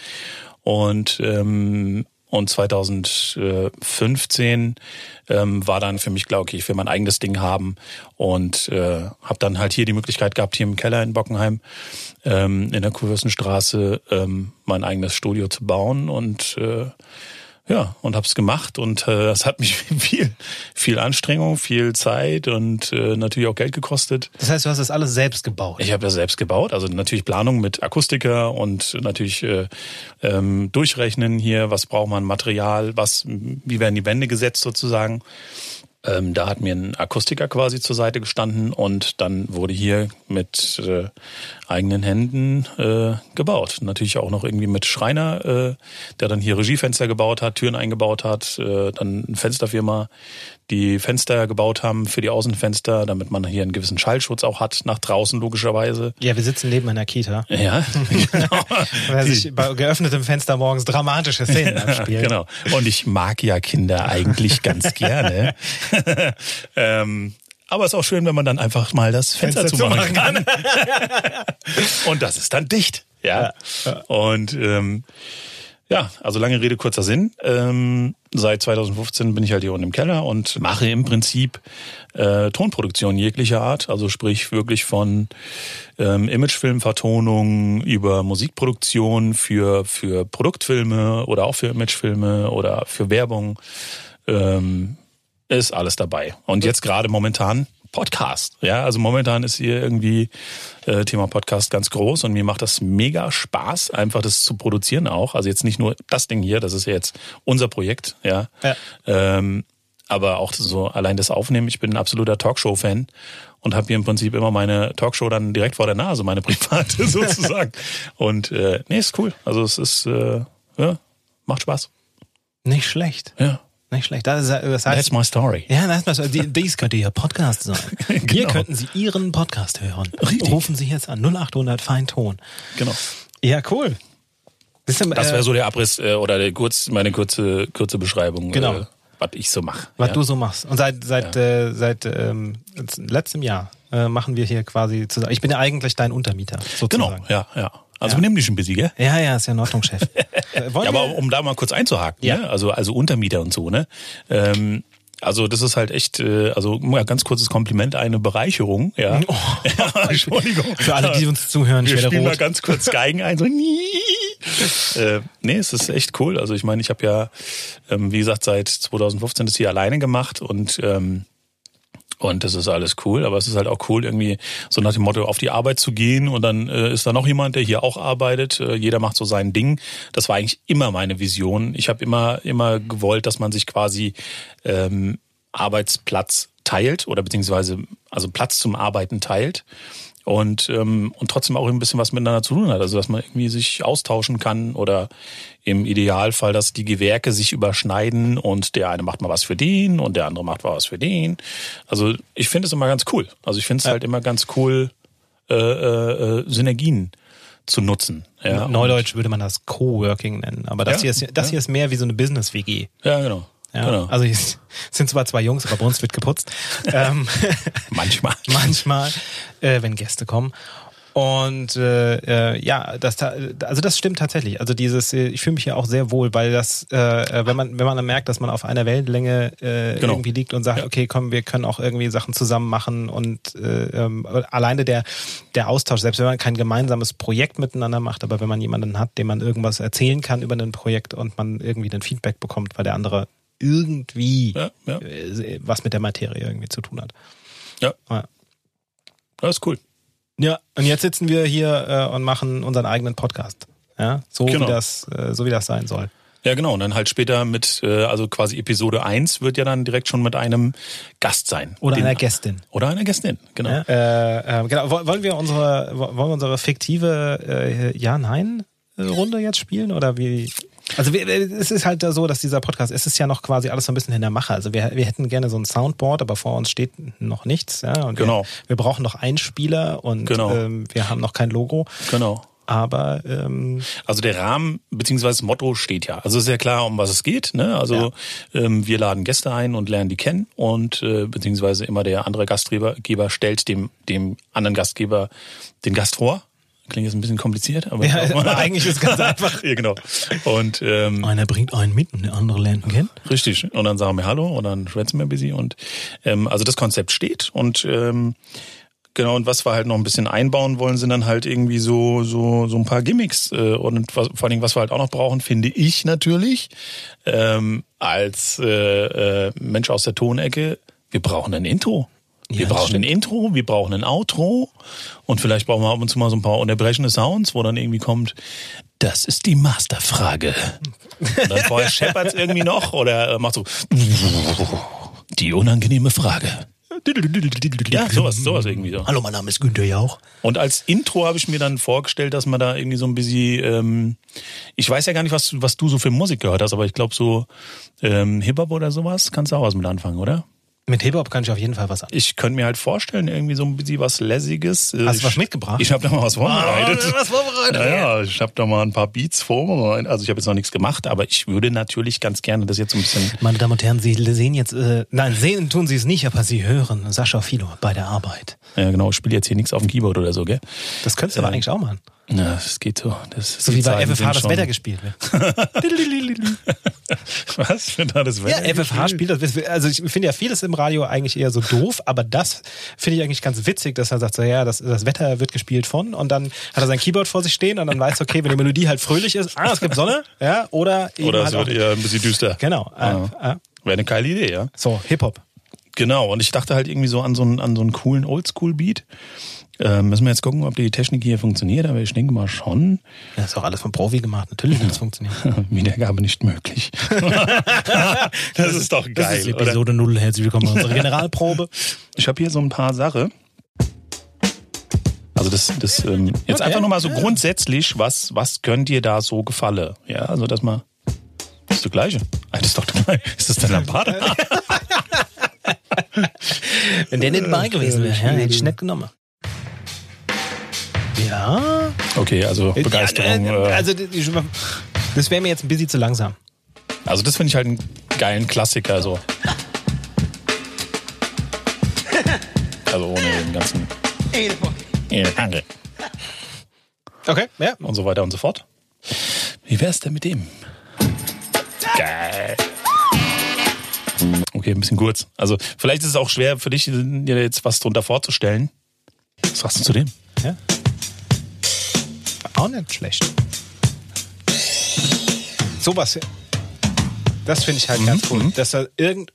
Und ähm, und 2015 ähm, war dann für mich klar, okay, ich will mein eigenes Ding haben und äh, habe dann halt hier die Möglichkeit gehabt, hier im Keller in Bockenheim ähm, in der Kurvenstraße ähm, mein eigenes Studio zu bauen und äh, ja, und hab's gemacht und äh, es hat mich viel, viel Anstrengung, viel Zeit und äh, natürlich auch Geld gekostet. Das heißt, du hast das alles selbst gebaut? Ich habe das selbst gebaut, also natürlich Planung mit Akustiker und natürlich äh, ähm, durchrechnen hier, was braucht man Material, was, wie werden die Wände gesetzt sozusagen. Ähm, da hat mir ein Akustiker quasi zur Seite gestanden und dann wurde hier mit äh, eigenen Händen äh, gebaut. Natürlich auch noch irgendwie mit Schreiner, äh, der dann hier Regiefenster gebaut hat, Türen eingebaut hat, äh, dann eine Fensterfirma, die Fenster gebaut haben für die Außenfenster, damit man hier einen gewissen Schallschutz auch hat, nach draußen logischerweise. Ja, wir sitzen neben einer Kita. Ja, genau. Weil sich bei geöffnetem Fenster morgens dramatische Szenen abspielen. genau. Und ich mag ja Kinder eigentlich ganz gerne. ähm, aber es ist auch schön, wenn man dann einfach mal das Fenster, Fenster zumachen zumachen kann. Und das ist dann dicht. Ja. Und ähm, ja, also lange Rede, kurzer Sinn. Ähm, seit 2015 bin ich halt hier unten im Keller und mache im Prinzip äh, Tonproduktion jeglicher Art. Also sprich wirklich von ähm, Imagefilmvertonung über Musikproduktion für, für Produktfilme oder auch für Imagefilme oder für Werbung. Ähm, ist alles dabei. Und jetzt gerade momentan Podcast. Ja, also momentan ist hier irgendwie äh, Thema Podcast ganz groß und mir macht das mega Spaß, einfach das zu produzieren auch. Also jetzt nicht nur das Ding hier, das ist ja jetzt unser Projekt, ja. Ja. Ähm, aber auch so allein das Aufnehmen. Ich bin ein absoluter Talkshow-Fan und habe hier im Prinzip immer meine Talkshow dann direkt vor der Nase, meine private sozusagen. Und äh, nee, ist cool. Also es ist äh, ja, macht Spaß. Nicht schlecht. Ja. Nicht schlecht. Das, ist, das heißt, That's my story. ja, das ist, die- dies könnte Ihr Podcast sein. Hier Genau. könnten Sie Ihren Podcast hören. Richtig. Rufen Sie jetzt an 0800 Feinton. Genau. Ja, cool. Das, ist, Das äh, wäre so der Abriss äh, oder der kurz, meine kurze, kurze Beschreibung, Genau. äh, was ich so mache. was ja. du so machst. Und seit seit äh, seit ähm, letztem Jahr äh, machen wir hier quasi zusammen. Ich bin ja eigentlich dein Untermieter Genau, sozusagen. ja, ja. Also Ja. benimm dich ein bisschen, gell? Ja, ja, ist ja in Ordnung, Chef. Äh, Ja, aber um da mal kurz einzuhaken, Ja. ne? also also Untermieter und so, ne? Ähm, also das ist halt echt, äh, also mal ganz kurzes Kompliment, eine Bereicherung, ja. Oh. Entschuldigung. Für alle, die uns zuhören, ich wir spielen mal rot. ganz kurz Geigen ein, so äh, nee, es ist echt cool. Also ich meine, ich habe ja, ähm, wie gesagt, seit 2015 das hier alleine gemacht und ähm, und das ist alles cool, aber es ist halt auch cool, irgendwie so nach dem Motto auf die Arbeit zu gehen und dann äh, ist da noch jemand, der hier auch arbeitet. Äh, jeder macht so sein Ding. Das war eigentlich immer meine Vision. Ich habe immer immer gewollt, dass man sich quasi ähm, Arbeitsplatz teilt oder beziehungsweise also Platz zum Arbeiten teilt und ähm, und trotzdem auch ein bisschen was miteinander zu tun hat. Also dass man irgendwie sich austauschen kann oder im Idealfall, dass die Gewerke sich überschneiden und der eine macht mal was für den und der andere macht mal was für den. Also ich finde es immer ganz cool. Also ich finde es halt immer ganz cool, äh, äh, äh, Synergien zu nutzen. Ja, Neudeutsch würde man das Coworking nennen, aber das, Ja, hier, ist, das ja. hier ist mehr wie so eine Business-WG. Ja, genau. Ja, genau. Also hier sind zwar zwei Jungs, aber bei uns wird geputzt. ähm, Manchmal. manchmal, äh, wenn Gäste kommen. Und äh, äh, ja, das also das stimmt tatsächlich. Also dieses, äh, ich fühle mich hier auch sehr wohl, weil das, äh, äh, wenn man wenn man dann merkt, dass man auf einer Wellenlänge äh, Genau. irgendwie liegt und sagt, Ja. okay, komm, wir können auch irgendwie Sachen zusammen machen und äh, ähm, alleine der der Austausch, selbst wenn man kein gemeinsames Projekt miteinander macht, aber wenn man jemanden hat, dem man irgendwas erzählen kann über ein Projekt und man irgendwie ein Feedback bekommt, weil der andere irgendwie Ja, ja. äh, was mit der Materie irgendwie zu tun hat. Ja, Ja. das ist cool. Ja, und jetzt sitzen wir hier äh, und machen unseren eigenen Podcast. Ja, so Genau. wie das, äh, so wie das sein soll. Ja, genau. Und dann halt später mit, äh, also quasi Episode 1 wird ja dann direkt schon mit einem Gast sein. Oder Den- einer Gästin. Oder einer Gästin, genau. Ja, äh, äh, genau. Woll- Wollen wir unsere, wollen wir unsere fiktive äh, Ja-Nein-Runde jetzt spielen oder wie? Also wir, es ist halt so, dass dieser Podcast, es ist ja noch quasi alles so ein bisschen in der Mache. Also wir, wir hätten gerne so ein Soundboard, aber vor uns steht noch nichts. Ja, und Genau. Wir, wir brauchen noch Einspieler und Genau. ähm, wir haben noch kein Logo. Genau. Aber ähm, Also der Rahmen beziehungsweise das Motto steht ja. Also ist ja klar, um was es geht. Ne? Also ähm, wir laden Gäste ein und lernen die kennen und äh, beziehungsweise immer der andere Gastgeber Geber stellt dem dem anderen Gastgeber den Gast vor. Klingt jetzt ein bisschen kompliziert, aber, Ja, aber eigentlich ist es ganz einfach. ja, genau. Und ähm, einer bringt einen mit und der andere lernt ihn kennen. Richtig. Und dann sagen wir Hallo und dann schwätzen wir ein bisschen. Und ähm, also das Konzept steht und ähm, genau, und was wir halt noch ein bisschen einbauen wollen, sind dann halt irgendwie so, so, so ein paar Gimmicks. Äh, und was, vor allen Dingen, was wir halt auch noch brauchen, finde ich natürlich, ähm, als äh, äh, Mensch aus der Tonecke, wir brauchen ein Intro. Wir Ja, brauchen ein. Intro, wir brauchen ein Outro und vielleicht brauchen wir ab und zu mal so ein paar unterbrechende Sounds, wo dann irgendwie kommt, das ist die Masterfrage. Und dann vorher scheppert's irgendwie noch oder äh, macht so. Die unangenehme Frage. Ja, sowas, sowas irgendwie so. Hallo, mein Name ist Günther Jauch. Und als Intro habe ich mir dann vorgestellt, dass man da irgendwie so ein bisschen, ähm, ich weiß ja gar nicht, was, was du so für Musik gehört hast, aber ich glaube so ähm, Hip-Hop oder sowas kannst du auch was mit anfangen, oder? Mit Hip-Hop kann ich auf jeden Fall was an. Ich könnte mir halt vorstellen, irgendwie so ein bisschen was Lässiges. Hast du was mitgebracht? Ich habe da mal was vorbereitet. Oh, was vorbereitet? Ja, ja, ich habe da mal ein paar Beats vorbereitet. Also ich habe jetzt noch nichts gemacht, aber ich würde natürlich ganz gerne das jetzt so ein bisschen. Meine Damen und Herren, Sie sehen jetzt, äh, nein, sehen tun Sie es nicht, aber Sie hören Sascha Philo bei der Arbeit. Ja, genau, ich spiele jetzt hier nichts auf dem Keyboard oder so, gell? Das könntest du aber eigentlich auch machen. Ja, das geht so. Das So wie bei FFH das schon- Wetter gespielt wird. Was? Wenn da das Ja, Wetter FFH spielt das. Also ich finde ja vieles im Radio eigentlich eher so doof, aber das finde ich eigentlich ganz witzig, dass er sagt, so ja, das, das Wetter wird gespielt von und dann hat er sein Keyboard vor sich stehen und dann weiß er, okay, wenn die Melodie halt fröhlich ist, ah, es gibt Sonne, ja, oder eben Oder halt es wird auch, eher ein bisschen düster. Genau. Äh, äh, Wäre eine geile Idee, ja. so, Hip-Hop. Genau, und ich dachte halt irgendwie so an so einen, an so einen coolen Oldschool-Beat. Ähm, müssen wir jetzt gucken, ob die Technik hier funktioniert, aber ich denke mal schon. Das ist auch alles vom Profi gemacht. Natürlich wird das funktionieren. Wiedergabe nicht möglich. das ist doch Das geil, ist oder? Episode 0. Herzlich willkommen bei unserer Generalprobe. Ich habe hier so ein paar Sachen. Also das, das ähm, jetzt Okay. einfach nur mal so grundsätzlich, was, was könnt dir da so gefalle? Ja, also das mal. Das ist das Gleiche. Ah, Das ist doch das Gleiche. Ist das der Lampade? Wenn der nicht bei gewesen wäre, ja, hätte ich nicht genommen. Ja. Okay, also Begeisterung. Ja, äh, äh, also das wäre mir jetzt ein bisschen zu langsam. Also das finde ich halt einen geilen Klassiker so. Also ohne den ganzen Okay, ja. und so weiter und so fort. Wie wär's denn mit dem? Geil. Okay, ein bisschen kurz. Also vielleicht ist es auch schwer für dich, dir jetzt was drunter vorzustellen. Was sagst du zu dem? ja. Auch nicht schlecht. Sowas. Das finde ich halt ganz cool. Dass er irgend,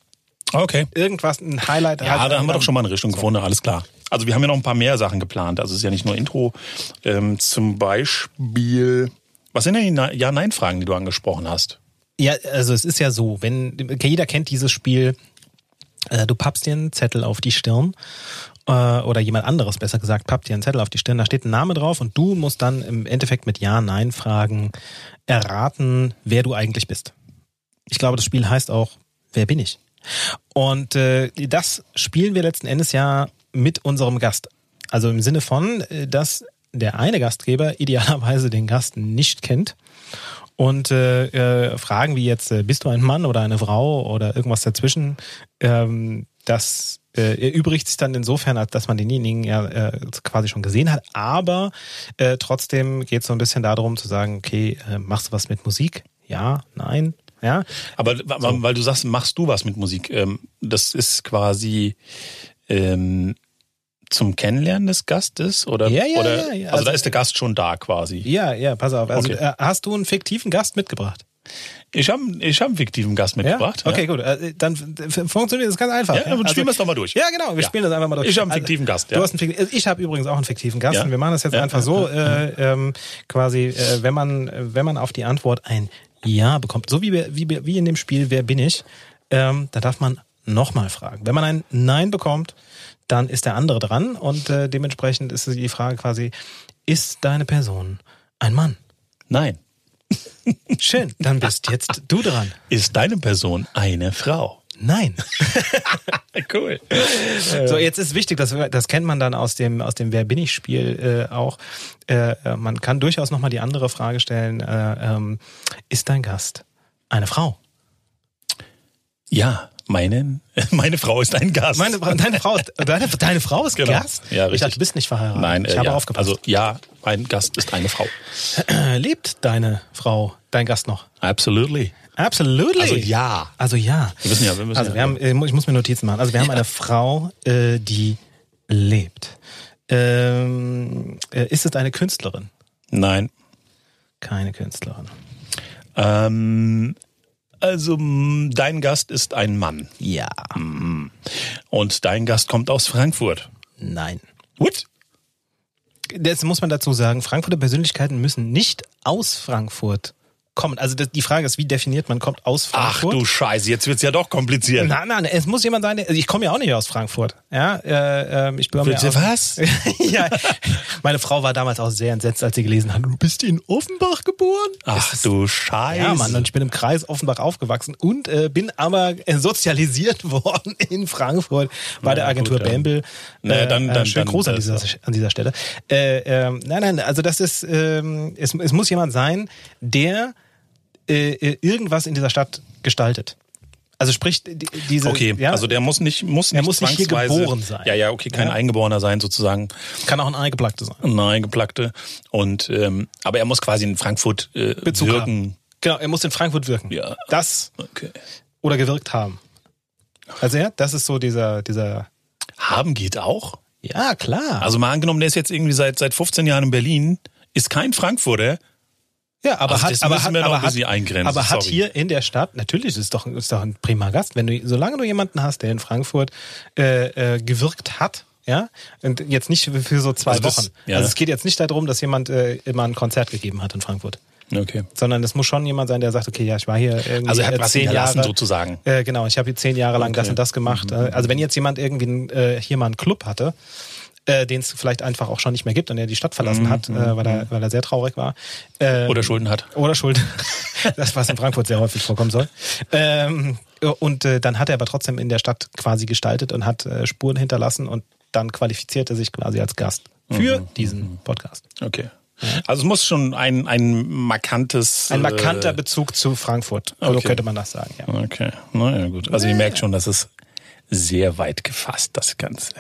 Okay. irgendwas, ein Highlight Ja, hat. da haben wir doch schon mal eine Richtung gefunden, alles klar. Also wir haben ja noch ein paar mehr Sachen geplant. Also es ist ja nicht nur Intro. Ähm, zum Beispiel, was sind denn die Ja-Nein-Fragen, die du angesprochen hast? Ja, also es ist ja so, wenn jeder kennt dieses Spiel, äh, du pappst dir einen Zettel auf die Stirn äh, oder jemand anderes besser gesagt pappt dir einen Zettel auf die Stirn, da steht ein Name drauf und du musst dann im Endeffekt mit Ja, Nein Fragen erraten, wer du eigentlich bist. Ich glaube, das Spiel heißt auch, wer bin ich? Und äh, das spielen wir letzten Endes ja mit unserem Gast. Also im Sinne von, äh, dass der eine Gastgeber idealerweise den Gast nicht kennt und äh, äh, Fragen wie jetzt, äh, bist du ein Mann oder eine Frau oder irgendwas dazwischen, ähm, das äh, erübrigt sich dann insofern, als dass man denjenigen ja äh, quasi schon gesehen hat. Aber äh, trotzdem geht es so ein bisschen darum zu sagen, okay, äh, machst du was mit Musik? Ja, nein, ja. Aber wa- weil du sagst, machst du was mit Musik? Ähm, das ist quasi ähm, zum Kennenlernen des Gastes oder? Ja, ja, oder ja, ja. Also, Also- da ist der Gast schon da quasi. Ja, ja, pass auf. Also Okay. äh, hast du einen fiktiven Gast mitgebracht? Ich habe ich hab einen fiktiven Gast mitgebracht. Ja? Okay, gut. Äh, dann funktioniert das ganz einfach. Ja, dann spielen wir es doch mal durch. Ja, genau. Wir Ja. spielen das einfach mal durch. Ich habe einen Also, fiktiven Gast. Du Ja. hast einen fiktiven, ich habe übrigens auch einen fiktiven Gast Ja. und wir machen das jetzt Ja, einfach ja, so, äh, ähm, quasi, äh, wenn man, äh, wenn man auf die Antwort ein Ja bekommt, so wie, wie, wie in dem Spiel Wer bin ich, ähm, da darf man nochmal fragen. Wenn man ein Nein bekommt, dann ist der andere dran und äh, dementsprechend ist die Frage quasi, ist deine Person ein Mann? Nein. Schön, dann bist jetzt du dran. Ist deine Person eine Frau? Nein. Cool. So, jetzt ist wichtig, das, das kennt man dann aus dem, aus dem Wer bin ich Spiel äh, auch. Äh, man kann durchaus nochmal die andere Frage stellen, äh, ähm, ist dein Gast eine Frau? Ja, meine, meine Frau ist ein Gast. Meine, deine, Frau, ist- deine, deine Frau ist Genau. Gast? Ja, Ich richtig. dachte, du bist nicht verheiratet. Nein, äh, ich habe ja. aufgepasst. Also ja, mein Gast ist eine Frau. äh, lebt deine Frau, dein Gast noch? Absolutely. Absolutely. Also ja. Also ja. Wir müssen ja, wir müssen Also ja. wir haben, äh, ich muss mir Notizen machen. Also wir haben eine Frau, äh, die lebt. Ähm, äh, ist es eine Künstlerin? Nein. Keine Künstlerin. Ähm, also m, dein Gast ist ein Mann Ja. und dein Gast kommt aus Frankfurt. Nein. What? Jetzt muss man dazu sagen, Frankfurter Persönlichkeiten müssen nicht aus Frankfurt kommen. Also die Frage ist, wie definiert man kommt aus Ach Frankfurt? du Scheiße, jetzt wird's ja doch kompliziert. Nein, nein, es muss jemand sein, der, also ich komme ja auch nicht aus Frankfurt. Ja, äh, ähm, ich bin Bitte was? ja, meine Frau war damals auch sehr entsetzt, als sie gelesen hat, du bist in Offenbach geboren. Ach du Scheiße. Ja, Mann, und ich bin im Kreis Offenbach aufgewachsen und äh, bin aber äh, sozialisiert worden in Frankfurt bei der Na ja, Agentur gut, ja. Bembel. Naja, dann- dann- schönen dann- Gruß an das dieser, an dieser Stelle. Äh, ähm, nein, nein, also das ist, ähm, es, es muss jemand sein, der äh, äh, irgendwas in dieser Stadt gestaltet. Also sprich, die, diese, Okay, ja, also der muss nicht, muss Er nicht muss nicht hier geboren sein. Ja, ja, okay, kein Ja. Eingeborener sein sozusagen, kann auch ein Eingeplackte sein. ein Eingeplackte. Und ähm, aber er muss quasi in Frankfurt äh, Bezug wirken. haben. Genau, er muss in Frankfurt wirken. Ja. Das Okay. oder gewirkt haben. Also ja, das ist so dieser, dieser, Haben geht auch. ja klar. Also mal angenommen, der ist jetzt irgendwie seit seit 15 Jahren in Berlin, ist kein Frankfurter. Ja, aber Also hat, das aber hat, aber hat, aber hat hier in der Stadt, natürlich ist es doch, ist doch ein prima Gast, wenn du, solange du jemanden hast, der in Frankfurt äh, äh, gewirkt hat, ja, und jetzt nicht für, so zwei Also das- Wochen. ja. Also es geht jetzt nicht darum, dass jemand äh, immer ein Konzert gegeben hat in Frankfurt. Okay. Sondern es muss schon jemand sein, der sagt, okay, ja, ich war hier irgendwie Also er hat äh, was zehn Jahre. sozusagen. Äh, genau, ich habe hier zehn Jahre lang das Okay. und das gemacht. Äh, Also wenn jetzt jemand irgendwie äh, hier mal einen Club hatte, äh, den es vielleicht einfach auch schon nicht mehr gibt und er die Stadt verlassen hat, äh, weil, er, weil er sehr traurig war. Äh, Oder Schulden hat. oder Schuld. Das, was in Frankfurt sehr häufig vorkommen soll. Ähm, und äh, dann hat er aber trotzdem in der Stadt quasi gestaltet und hat äh, Spuren hinterlassen und dann qualifiziert er sich quasi als Gast für Mhm. diesen Podcast. Okay. Also es muss schon ein ein markantes Ein markanter äh, Bezug zu Frankfurt, so okay. könnte man das sagen. Ja. Okay, naja gut. Also ihr merkt schon, das ist sehr weit gefasst, das Ganze.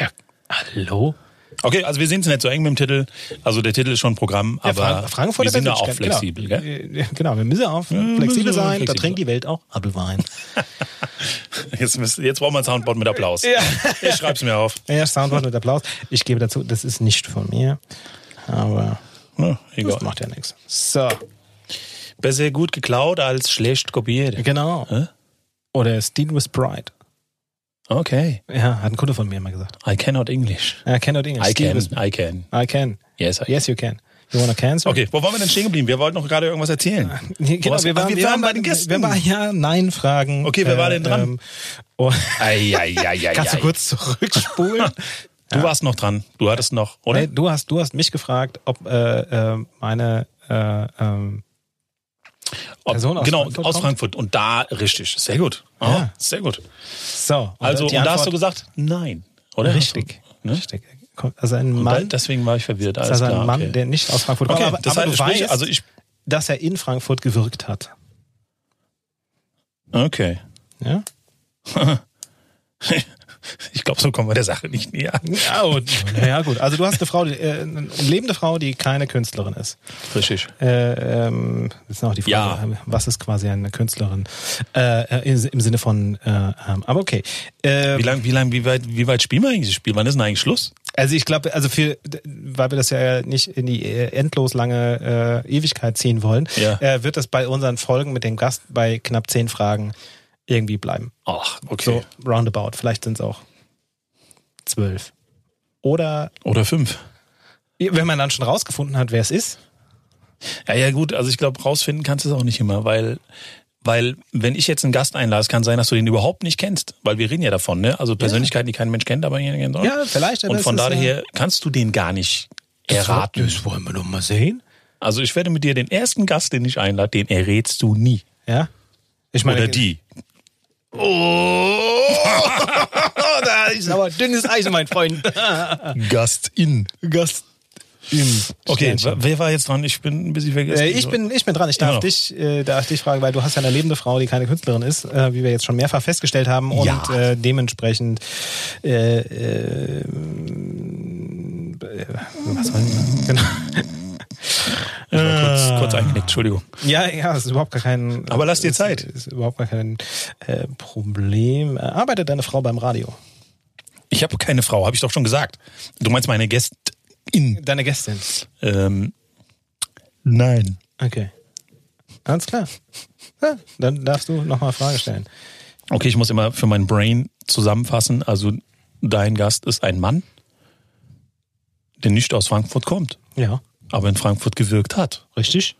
ja, hallo? Okay, also wir sind es nicht so eng mit dem Titel. Also der Titel ist schon Programm, Ja, aber Frank Frankfurt wir sind da auch Persönlichkeit, flexibel, genau. gell? Äh, Genau, wir müssen auch müssen flexibel wir sein, da flexibel trinkt die Welt auch Apfelwein. Jetzt, jetzt brauchen wir ein Soundboard mit Applaus. Ja. Ich schreib's mir auf. ja, Soundboard mit Applaus. Ich gebe dazu, das ist nicht von mir, aber Ja, das egal. macht ja nichts. So, Besser gut geklaut als schlecht kopiert. genau. Hä? Oder Steal with Pride. Okay. Ja, hat ein Kunde von mir immer gesagt. I cannot English. I cannot English. I can, I can. I can. Yes, I Yes, you can. You wanna cancel? Okay, wo waren wir denn stehen geblieben? Wir wollten noch gerade irgendwas erzählen. Genau, Was- wir Ach, waren, wir wir waren waren bei den Gästen. Wir waren ja Nein-Fragen. Okay, wer war denn dran? Ähm, oh, Ei, ei, ei, ei, kannst du ei. kurz zurückspulen? Du warst noch dran. Du hattest noch, oder? Nee, du hast, du hast mich gefragt, ob äh, äh, meine äh, ähm, Person aus genau, Frankfurt aus kommt? Frankfurt. Und da, richtig. Sehr gut. Ah, Ja. Sehr gut. so. und Also, und da hast du gesagt, nein. Oder? richtig, Ne? richtig. Also ein Und da, Mann, deswegen war ich verwirrt. Alles also ein klar, Mann, okay. der nicht aus Frankfurt kommt, Okay, aber, das aber heißt, du sprich, weißt, also ich, dass er in Frankfurt gewirkt hat. okay. Ja? Ich glaube, so kommen wir der Sache nicht näher. Ja, und, ja gut. Also du hast eine Frau, die, äh, eine lebende Frau, die keine Künstlerin ist. Richtig. Äh, ähm, jetzt noch die Frage, Ja. was ist quasi eine Künstlerin? Äh, äh, im, Im Sinne von, äh, ähm, aber okay. Äh, Wie lang, wie lang, wie weit, wie weit spielen wir eigentlich das Spiel? Wann ist denn eigentlich Schluss? also ich glaube, also für, weil wir das ja nicht in die äh, endlos lange äh, Ewigkeit ziehen wollen, Ja. äh, wird das bei unseren Folgen mit dem Gast bei knapp zehn Fragen irgendwie bleiben. Ach, okay. So roundabout. Vielleicht sind es auch zwölf. Oder Oder fünf. wenn man dann schon rausgefunden hat, wer es ist. Ja, ja, gut. Also ich glaube, rausfinden kannst du es auch nicht immer, weil, weil, wenn ich jetzt einen Gast einlade, es kann sein, dass du den überhaupt nicht kennst, weil wir reden ja davon, ne? Also Persönlichkeiten, die kein Mensch kennt, aber jeder kennt. Ja, vielleicht. Und von daher kannst du den gar nicht erraten. Das wollen wir doch mal sehen. Also ich werde mit dir den ersten Gast, den ich einlade, den errätst du nie. Ja. Ich meine, Oder die. Oh, da ist aber dünnes Eis, mein Freund. Gast in. Gast im Okay, wer war jetzt dran? Ich bin ein bisschen vergessen. Äh, ich bin, ich bin dran. Ich darf dich, äh, darf dich fragen, weil du hast ja eine lebende Frau, die keine Künstlerin ist, äh, wie wir jetzt schon mehrfach festgestellt haben und Ja. äh, dementsprechend, äh, äh, was soll ich Genau. Ich war kurz, kurz eingenickt, Entschuldigung. Ja, ja, ist überhaupt gar kein. Aber lass dir ist- Zeit. Ist überhaupt gar kein äh, Problem. Äh, Arbeitet deine Frau beim Radio? Ich habe keine Frau, habe ich doch schon gesagt. Du meinst meine Gästin? Deine Gästin? Ähm, nein. Okay. Alles klar. Ja, dann darfst du nochmal Frage stellen. Okay, ich muss immer für mein Brain zusammenfassen. Also dein Gast ist ein Mann, der nicht aus Frankfurt kommt, Ja. Aber in Frankfurt gewirkt hat. Richtig?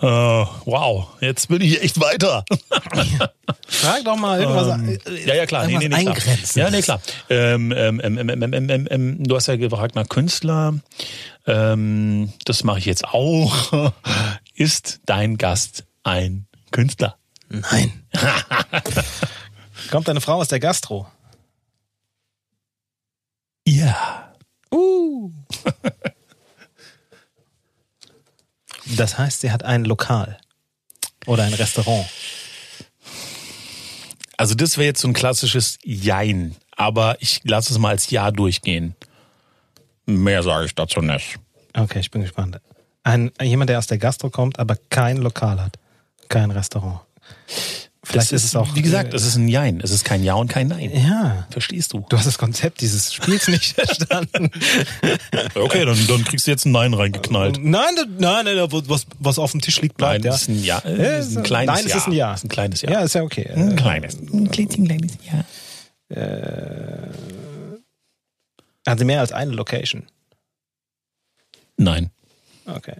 Oh, wow, jetzt bin ich echt weiter. Frag doch mal irgendwas. Ähm, ja, ja, klar. Nee, nee, nee, klar. eingrenzen. Ja, nee, klar. Ähm, ähm, ähm, ähm, ähm, du hast ja gefragt nach Künstler. Das mache ich jetzt auch. Ist dein Gast ein Künstler? Nein. Kommt deine Frau aus der Gastro? Ja. Uh. Das heißt, sie hat ein Lokal oder ein Restaurant. Also das wäre jetzt so ein klassisches Jein. Aber ich lasse es mal als Ja durchgehen. Mehr sage ich dazu nicht. Okay, ich bin gespannt. Ein, jemand, der aus der Gastro kommt, aber kein Lokal hat. Kein Restaurant. Vielleicht Das ist, es auch. Wie gesagt, es ist ein Jein. Es ist kein Ja und kein Nein. Ja. Verstehst du? Du hast das Konzept dieses Spiels nicht verstanden. Okay, dann, dann kriegst du jetzt ein Nein reingeknallt. nein, das- nein, nein, was, was auf dem Tisch liegt, bleibt. Nein, ja. das ist ein Ja. Das ist ein kleines nein, es Ja. ist ein Ja. Das ist ein kleines Ja. Ja, ist ja okay. Ein Äh, kleines. Ein klitzchen kleines Ja. Hat sie mehr als eine Location? Nein. Okay.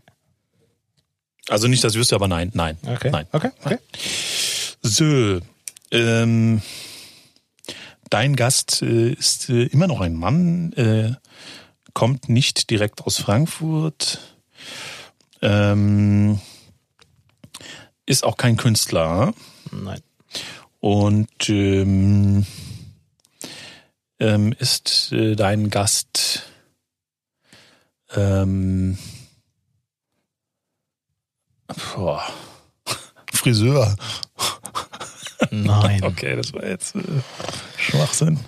Also nicht, dass ich wüsste, aber nein, nein. Okay. Nein. Okay. okay. So, ähm, dein Gast äh, ist äh, immer noch ein Mann, äh, kommt nicht direkt aus Frankfurt, ähm, ist auch kein Künstler Nein. und ähm, ähm, ist äh, dein Gast ähm, Friseur. Nein. Okay, das war jetzt äh, Schwachsinn.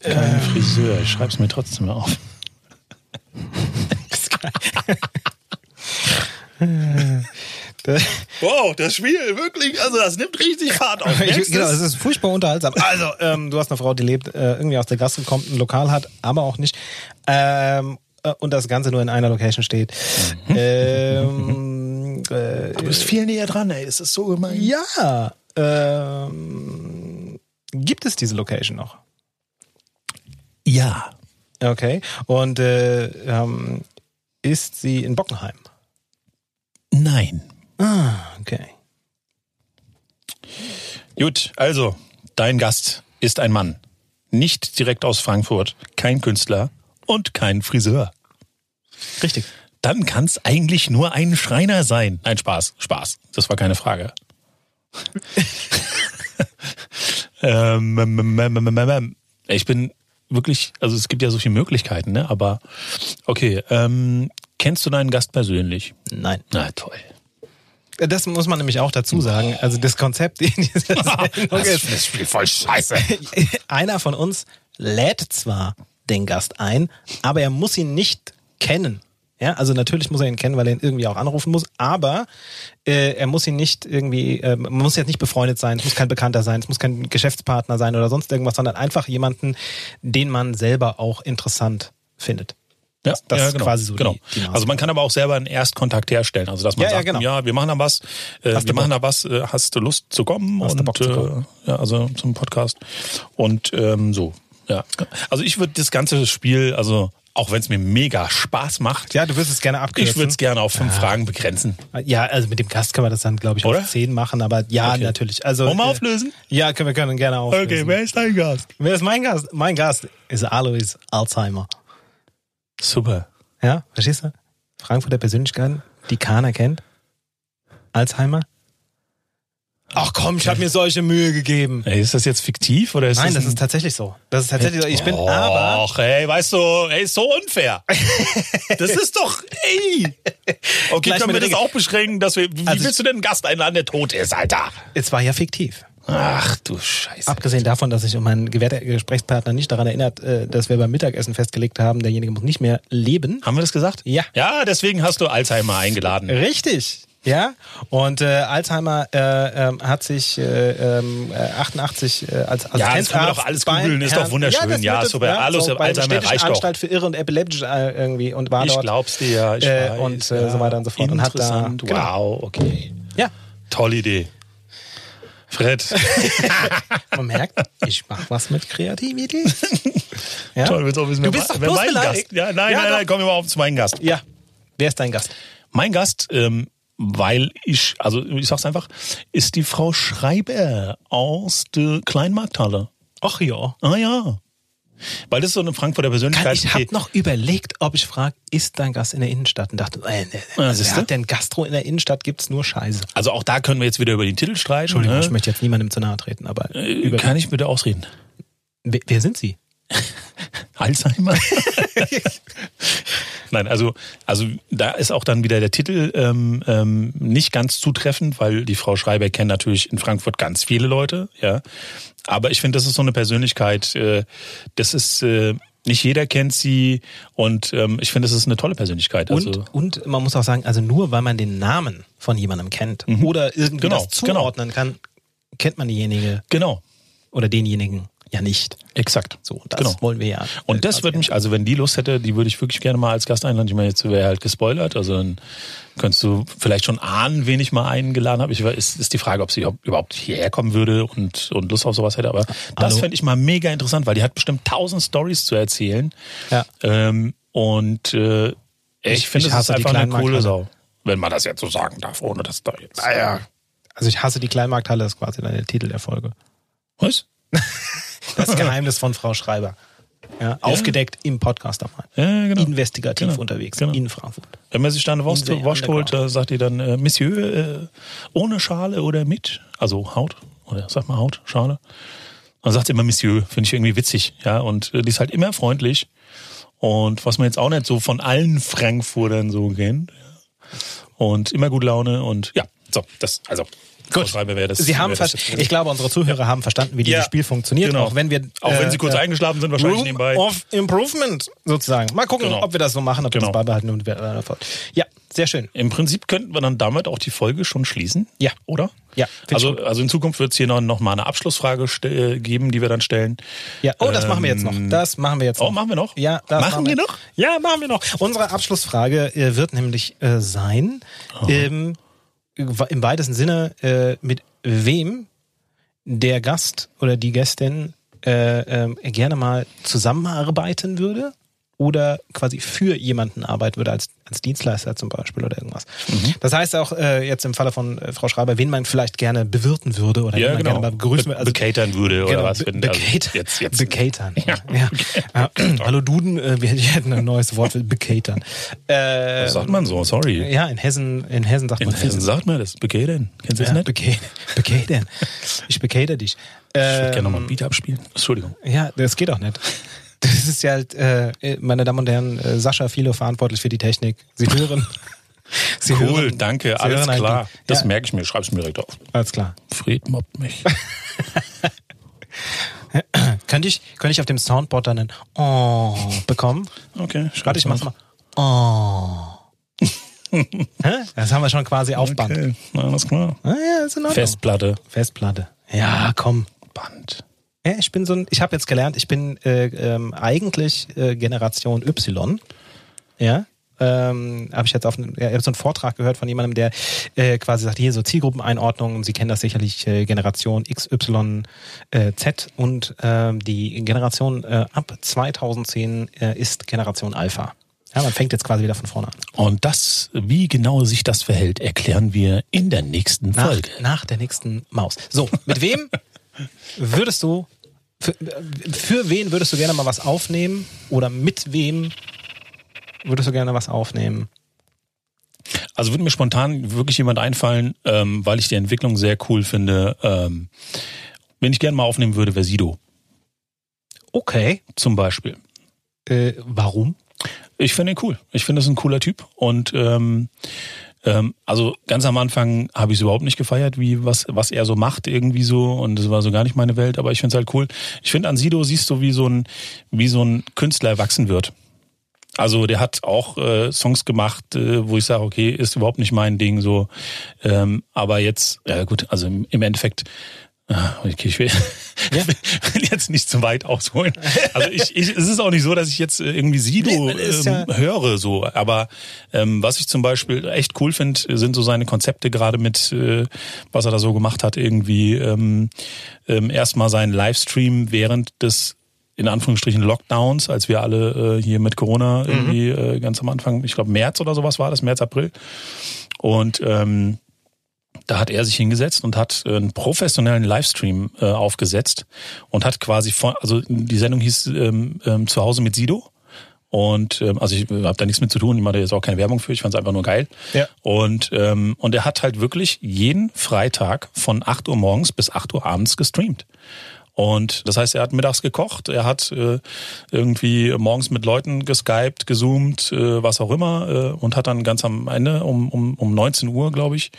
Kein Friseur, ich schreib's mir trotzdem auf. Wow, das Spiel, wirklich, also das nimmt richtig Fahrt auf. Ich, genau, es ist furchtbar unterhaltsam. Also, ähm, du hast eine Frau, die lebt äh, irgendwie aus der Gastro, kommt, ein Lokal hat, aber auch nicht. Ähm, äh, und das Ganze nur in einer Location steht. Ähm, äh, du bist viel näher dran, ey, es ist so gemein. ja. Ähm, gibt es diese Location noch? Ja. Okay. Und äh, ähm, ist sie in Bockenheim? Nein. Ah, okay. Gut, also, dein Gast ist ein Mann. Nicht direkt aus Frankfurt, kein Künstler und kein Friseur. Richtig. Dann kann es eigentlich nur ein Schreiner sein. Nein, Spaß, Spaß. Das war keine Frage. Ich bin wirklich, also es gibt ja so viele Möglichkeiten, ne? Aber okay, ähm, kennst du deinen Gast persönlich? Nein. Na toll. Das muss man nämlich auch dazu sagen. Also das Konzept in dieser Sendung ist, das Spiel voll scheiße. einer von uns lädt zwar den Gast ein, aber er muss ihn nicht kennen. Ja, also natürlich muss er ihn kennen, weil er ihn irgendwie auch anrufen muss, aber äh, er muss ihn nicht irgendwie, äh, man muss jetzt nicht befreundet sein, es muss kein Bekannter sein, es muss kein Geschäftspartner sein oder sonst irgendwas, sondern einfach jemanden, den man selber auch interessant findet. Ja, das ja, ist genau, quasi so genau. die- die also man kann aber auch selber einen Erstkontakt herstellen. Also dass man Ja, ja, sagt, genau. ja, wir machen da was, äh, Hast du wir machen da was, äh, hast du Lust zu kommen Hast du und Bock zu kommen? Äh, ja, also zum Podcast und ähm, so. Ja, also ich würde das ganze Spiel, also auch wenn es mir mega Spaß macht, Ja, du würdest es gerne abkürzen. ich würde es gerne auf fünf Fragen begrenzen. Ja, also mit dem Gast können wir das dann, glaube ich, Oder? auf zehn machen, aber ja, Okay. natürlich. Also, Wollen wir äh, auflösen? Ja, können wir können gerne auflösen. Okay, wer ist dein Gast? Wer ist mein Gast? Mein Gast ist Alois Alzheimer. Super. Ja, verstehst du? Frankfurter Persönlichkeit, die keiner kennt. Alzheimer. Ach komm, ich habe mir solche Mühe gegeben. Ey, ist das jetzt fiktiv oder ist Nein, das das ist tatsächlich so. Das ist tatsächlich so. Ich bin aber. Och, ey, weißt du, ey, ist so unfair. Das ist doch, ey. Okay, Gleich können wir das auch beschränken, dass wir, wie Also willst du denn einen Gast einladen, der tot ist, Alter? Es war ja fiktiv. Ach du Scheiße. Abgesehen davon, dass sich mein gewährter Gesprächspartner nicht daran erinnert, äh, dass wir beim Mittagessen festgelegt haben, derjenige muss nicht mehr leben. Haben wir das gesagt? Ja. Ja, deswegen hast du Alzheimer eingeladen. Richtig. Ja, und äh, Alzheimer äh, ähm, hat sich äh, ähm, äh, 88 äh, als, als Ja, das können wir Hautarzt doch alles googeln, ist doch wunderschön. das Ja, wird- super. Alles so, Alzheimer reicht doch. Anstalt für Irre und Epileptisch äh, irgendwie und war Ich dort. glaub's dir, ja. Ich Äh, weiß, und, äh, ja. so weiter und so fort. Und hat da- genau. Wow, okay. Ja, Tolle Idee. Fred, man merkt, ich mach was mit Kreativität. Ja? toll, willst du auch wissen, Du bist doch bloß mein beleidigt. Gast? Ja, nein, Ja, nein, nein, komm mal auf zu meinem Gast. ja. Wer ist dein Gast? Mein Gast ähm, weil ich, also ich sag's einfach, ist die Frau Schreiber aus der Kleinmarkthalle. Ach ja. Ah ja. Weil das ist so eine Frankfurter Persönlichkeit. Kann, ich habe noch überlegt, ob ich frage, ist dein Gast in der Innenstadt? Und dachte, äh, nee, also, wer hat denn Gastro in der Innenstadt? Gibt's nur Scheiße. Also auch da können wir jetzt wieder über den Titel streiten. Entschuldigung, ne? ich möchte jetzt niemandem zu nahe treten, aber Äh, Kann ich bitte ausreden? wer, wer sind Sie? Alzheimer? Nein, also, also da ist auch dann wieder der Titel ähm, ähm, nicht ganz zutreffend, weil die Frau Schreiber kennt natürlich in Frankfurt ganz viele Leute, ja. Aber ich finde, das ist so eine Persönlichkeit, äh, das ist äh, nicht jeder kennt sie und ähm, ich finde, das ist eine tolle Persönlichkeit. Also, Und, und man muss auch sagen, also nur weil man den Namen von jemandem kennt oder irgendwie Genau, das zuordnen kann, kennt man diejenige genau, oder denjenigen ja nicht. exakt. So, das genau. wollen wir ja. Und das würde mich, also wenn die Lust hätte, die würde ich wirklich gerne mal als Gast einladen. Ich meine, jetzt wäre halt gespoilert, also dann könntest du vielleicht schon ahnen, wen ich mal eingeladen habe. Ich ist, ist die Frage, ob sie überhaupt hierher kommen würde und, und Lust auf sowas hätte. Aber das Hallo. fände ich mal mega interessant, weil die hat bestimmt tausend Stories zu erzählen. Ja. Ähm, und äh, ich, Ich- finde, es ist einfach eine coole. Sau. Wenn man das jetzt so sagen darf, ohne dass da jetzt. Ah ja. Also ich hasse die Kleinmarkthalle, das ist quasi dann der Titel der Folge. Was? Das Geheimnis von Frau Schreiber. Ja, aufgedeckt im Podcast Main. Ja, genau. Investigativ Genau. unterwegs Genau. in Frankfurt. Wenn man sich da eine Wurst, holt, da sagt die dann, äh, Monsieur, äh, ohne Schale oder mit? Also Haut, oder sag mal Haut, Schale. Dann sagt sie immer Monsieur, finde ich irgendwie witzig, ja. Und äh, die ist halt immer freundlich. Und was man jetzt auch nicht so von allen Frankfurtern so kennt. Ja. Und immer gut Laune und ja, so, das, also. Gut. Sie haben, ich glaube, unsere Zuhörer haben verstanden, wie dieses Ja, Spiel funktioniert, genau. auch wenn wir, Auch wenn äh, sie kurz äh, eingeschlafen sind, wahrscheinlich Room nebenbei. of Improvement sozusagen. Mal gucken, Genau. ob wir das so machen, ob wir Genau. das beibehalten und wir, äh. Ja, sehr schön. Im Prinzip könnten wir dann damit auch die Folge schon schließen. Ja. Oder? Ja, Also, also in Zukunft wird es hier noch, noch mal eine Abschlussfrage geben, die wir dann stellen. Ja, oh, das machen wir jetzt noch. Ähm, Das machen wir jetzt Oh, noch. machen wir noch? Ja, das Machen wir noch? Ja, machen wir noch. Unsere Abschlussfrage äh, wird nämlich äh, sein, ähm, im weitesten Sinne, äh, mit wem der Gast oder die Gästin äh, ähm, gerne mal zusammenarbeiten würde oder quasi für jemanden arbeiten würde, als, als Dienstleister zum Beispiel oder irgendwas. Mhm. Das heißt auch äh, jetzt im Falle von äh, Frau Schreiber, wen man vielleicht gerne bewirten würde oder wen Ja, man genau. gerne mal begrüßen Be würde. Also, bekatern würde oder Genau, was. be wenn- also bekatern. jetzt, jetzt. Bekatern. Ja. Ja. Äh, Hallo Duden, äh, wir hätten ein neues Wort für bekatern. Äh, Was sagt man so? Sorry. ja, in Hessen, in Hessen sagt In man Hessen sagt man das. Bekatern. Kennst du das Ja, nicht? beka- bekatern. Ich bekater dich. Ich würde gerne nochmal Ähm, ein Beat abspielen. Entschuldigung. ja, das geht auch nicht. Das ist ja halt, äh, meine Damen und Herren, äh, Sascha Philo verantwortlich für die Technik. Sie hören. Sie Cool, hören, danke, Sie alles klar. die- Das ja, merke ich mir, schreib's mir direkt auf. alles klar. Fred mobbt mich. Könnte ich, könnte ich auf dem Soundboard dann ein Oh bekommen? Okay, Warte, ich mach's mal. Oh. Das haben wir schon quasi auf Band. Okay, alles klar. Ah, ja, ist in Ordnung. Festplatte. Festplatte. Ja, komm. Band. Ja, ich bin so ein, ich habe jetzt gelernt, ich bin äh, ähm, eigentlich äh, Generation Y. Ja. Ähm, habe ich jetzt auf einen, ja, hab so einen Vortrag gehört von jemandem, der äh, quasi sagt, hier so Zielgruppeneinordnung, Sie kennen das sicherlich, äh, Generation X, Y, äh, Z und ähm, die Generation äh, ab 2010 äh, ist Generation Alpha. Ja, man fängt jetzt quasi wieder von vorne an. Und das, wie genau sich das verhält, erklären wir in der nächsten Nach, Folge. nach der nächsten Maus. So, mit wem würdest du, für, für wen würdest du gerne mal was aufnehmen oder mit wem würdest du gerne was aufnehmen? Also würde mir spontan wirklich jemand einfallen, ähm, weil ich die Entwicklung sehr cool finde. Ähm, wenn ich gerne mal aufnehmen würde, wäre Sido Okay. zum Beispiel. Äh, warum? Ich finde ihn cool. Ich finde, das ist ein cooler Typ. Und ähm, ähm, also ganz am Anfang habe ich es überhaupt nicht gefeiert, wie was, was er so macht, irgendwie so. Und das war so gar nicht meine Welt, aber ich finde es halt cool. Ich finde, an Sido siehst du, wie so ein, wie so ein Künstler erwachsen wird. Also der hat auch äh, Songs gemacht, äh, wo ich sage, okay, ist überhaupt nicht mein Ding so. Ähm, aber jetzt, ja gut, also im, im Endeffekt, okay, ich will, Ja. will jetzt nicht zu weit ausholen. Also ich, ich, es ist auch nicht so, dass ich jetzt irgendwie Sido Nee, ähm, ja- höre so. Aber ähm, was ich zum Beispiel echt cool finde, sind so seine Konzepte gerade mit, äh, was er da so gemacht hat, irgendwie ähm, ähm, erstmal seinen Livestream während des in Anführungsstrichen Lockdowns, als wir alle äh, hier mit Corona irgendwie äh, ganz am Anfang, ich glaube März oder sowas war das, März, April. Und ähm, da hat er sich hingesetzt und hat äh, einen professionellen Livestream äh, aufgesetzt und hat quasi von, also die Sendung hieß ähm, ähm, zu Hause mit Sido. Und ähm, also ich habe da nichts mit zu tun, ich mache da jetzt auch keine Werbung für, ich fand es einfach nur geil. Ja. Und, ähm, und er hat halt wirklich jeden Freitag von 8 Uhr morgens bis 8 Uhr abends gestreamt. Und das heißt, er hat mittags gekocht, er hat äh, irgendwie morgens mit Leuten geskypt, gezoomt, äh, was auch immer, äh, und hat dann ganz am Ende um, um, um 19 Uhr, glaube ich,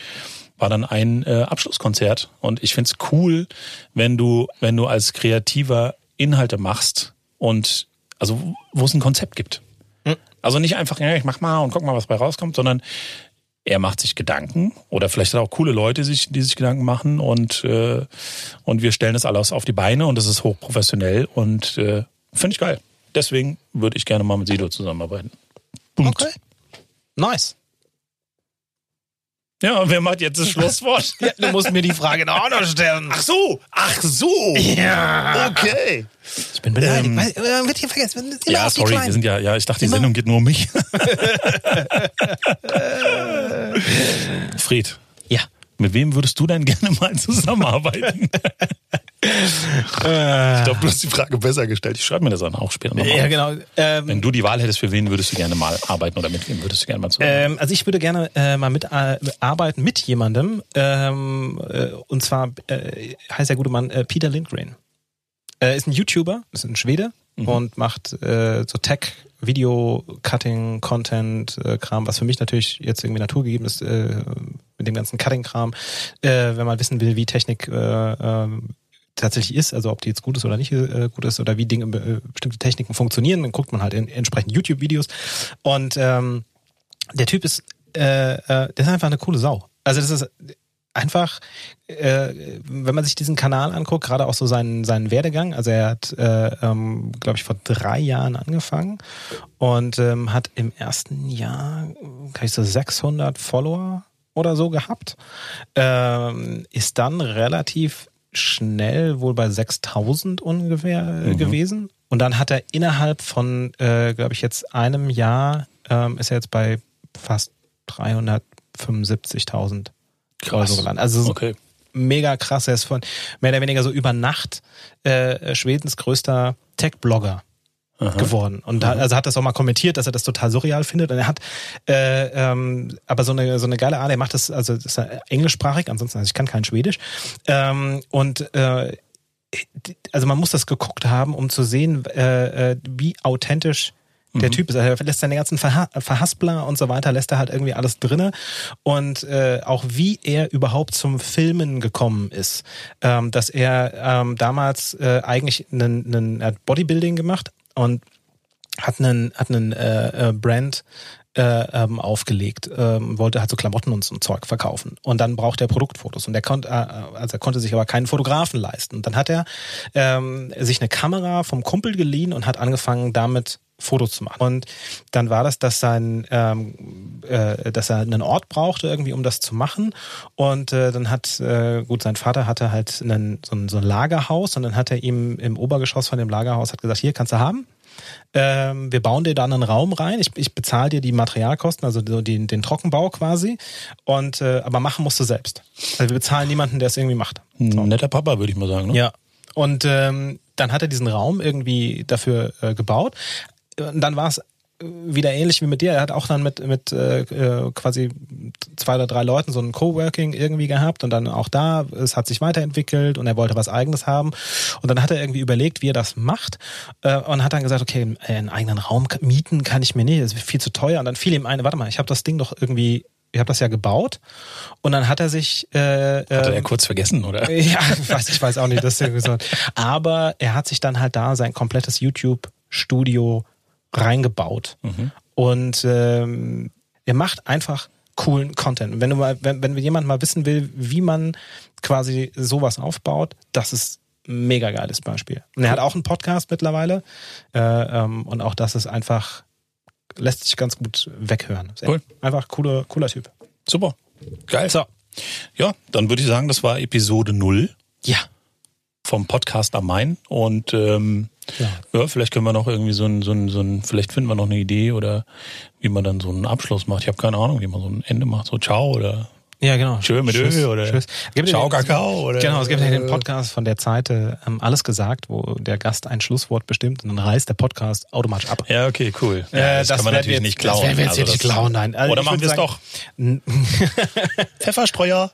war dann ein äh, Abschlusskonzert. Und ich find's cool, wenn du, wenn du als Kreativer Inhalte machst und also wo es ein Konzept gibt. Also nicht einfach, ja, ich mach mal und guck mal, was bei rauskommt, sondern er macht sich Gedanken oder vielleicht hat auch coole Leute, sich, die sich Gedanken machen und, äh, und wir stellen das alles auf die Beine und das ist hochprofessionell und äh, finde ich geil. Deswegen würde ich gerne mal mit Sido zusammenarbeiten. Punkt. Okay. Nice. Ja, und wer macht jetzt das Schlusswort? Ja, du musst mir die Frage noch stellen. Ach so, ach so. Ja. Okay. Ich bin beleidigt. Ähm, Weil, äh, wird hier vergessen. Immer Ja, sorry, wir sind ja, ja, ich dachte, die Immer. Sendung geht nur um mich. Fred, Ja. mit wem würdest du denn gerne mal zusammenarbeiten? ich glaube, du hast die Frage besser gestellt. Ich schreibe mir das dann auch später nochmal. Ja, genau. Ähm, Wenn du die Wahl hättest, für wen würdest du gerne mal arbeiten oder mit wem würdest du gerne mal zusammenarbeiten? Ähm, also ich würde gerne äh, mal mitarbeiten mit jemandem. Ähm, äh, und zwar äh, heißt der gute Mann äh, Peter Lindgren. Er ist ein YouTuber, ist ein Schwede und macht äh, so Tech, Video, Cutting, Content, äh, Kram, was für mich natürlich jetzt irgendwie naturgegeben ist äh, mit dem ganzen Cutting-Kram. Äh, wenn man wissen will, wie Technik äh, ähm, tatsächlich ist, also ob die jetzt gut ist oder nicht äh, gut ist oder wie Dinge, äh, bestimmte Techniken funktionieren, dann guckt man halt in entsprechend YouTube-Videos. Und ähm, der Typ ist, äh, äh, der ist einfach eine coole Sau. Also das ist einfach, äh, wenn man sich diesen Kanal anguckt, gerade auch so seinen, seinen Werdegang, also er hat, äh, ähm, glaube ich, vor drei Jahren angefangen und ähm, hat im ersten Jahr, kann ich so 600 Follower oder so gehabt, ähm, ist dann relativ schnell wohl bei 6000 ungefähr äh, gewesen und dann hat er innerhalb von, äh, glaube ich, jetzt einem Jahr ähm, ist er jetzt bei fast 375.000 Euro gelandet. Also so Okay. mega krass. Er ist von mehr oder weniger so über Nacht äh, Schwedens größter Tech-Blogger geworden. Und da, also hat das auch mal kommentiert, dass er das total surreal findet. Und er hat äh, ähm, aber so eine so eine geile Art, er macht das, also das ist ja englischsprachig, ansonsten, also ich kann kein Schwedisch. Ähm, und äh, also man muss das geguckt haben, um zu sehen, äh, äh, wie authentisch der Typ ist. Also Er lässt seine ganzen Verha Verhaspler und so weiter, lässt er halt irgendwie alles drinne. Und äh, auch wie er überhaupt zum Filmen gekommen ist. Ähm, dass er ähm, damals äh, eigentlich einen, einen, hat Bodybuilding gemacht und hat einen, hat einen äh, äh, Brand äh, ähm, aufgelegt, ähm, wollte halt so Klamotten und so ein Zeug verkaufen. Und dann brauchte er Produktfotos. Und er konnte, äh, also er konnte sich aber keinen Fotografen leisten. Und dann hat er ähm, sich eine Kamera vom Kumpel geliehen und hat angefangen, damit Fotos zu machen. Und dann war das, dass sein, ähm, äh, dass er einen Ort brauchte irgendwie, um das zu machen. Und äh, dann hat, äh, gut, sein Vater hatte halt einen, so, ein, so ein Lagerhaus und dann hat er ihm im Obergeschoss von dem Lagerhaus hat gesagt, hier kannst du haben. Ähm, wir bauen dir da einen Raum rein. Ich, ich bezahle dir die Materialkosten, also so den, den Trockenbau quasi. Und äh, aber machen musst du selbst. Also wir bezahlen niemanden, der es irgendwie macht. Ein netter Papa, würde ich mal sagen. Ne? Ja. Und ähm, dann hat er diesen Raum irgendwie dafür äh, gebaut. Und dann war es wieder ähnlich wie mit dir. Er hat auch dann mit, mit äh, äh, quasi zwei oder drei Leuten so ein Coworking irgendwie gehabt und dann auch da, es hat sich weiterentwickelt und er wollte was eigenes haben. Und dann hat er irgendwie überlegt, wie er das macht äh, und hat dann gesagt, okay, einen eigenen Raum mieten kann ich mir nicht, das ist viel zu teuer. Und dann fiel ihm ein, warte mal, ich habe das Ding doch irgendwie ich habe das ja gebaut und dann hat er sich äh, Hat er äh, ja kurz vergessen, oder? ja, ich weiß, ich weiß auch nicht, das ist ja gesagt. Aber er hat sich dann halt da sein komplettes YouTube-Studio reingebaut. Und ähm, er macht einfach coolen Content. Und wenn du mal, wenn, wenn jemand mal wissen will, wie man quasi sowas aufbaut, das ist ein mega geiles Beispiel. Und er hat auch einen Podcast mittlerweile. Äh, ähm, und auch das ist einfach, lässt sich ganz gut weghören. Ist Cool. Einfach cooler, cooler Typ. Super. Geil. So. Ja, dann würde ich sagen, das war Episode 0. Ja. Vom Podcast am Main. Und ähm, Ja. ja. vielleicht können wir noch irgendwie so ein, so ein, so ein, vielleicht finden wir noch eine Idee oder wie man dann so einen Abschluss macht. Ich habe keine Ahnung, wie man so ein Ende macht. So ciao oder Ja, genau. Tschö mit Tschüss, Ö oder Tschüss. Gibt Ciao den- Kakao oder Genau, es gibt ja den Podcast von der Zeit ähm, Alles gesagt, wo der Gast ein Schlusswort bestimmt und dann reißt der Podcast automatisch ab. Ja, okay, cool. Ja, Äh, das, kann man natürlich wir nicht jetzt- klauen. Das werden wir jetzt Also hier nicht das- klauen, nein. Also Oder machen wir es doch. Pfefferstreuer.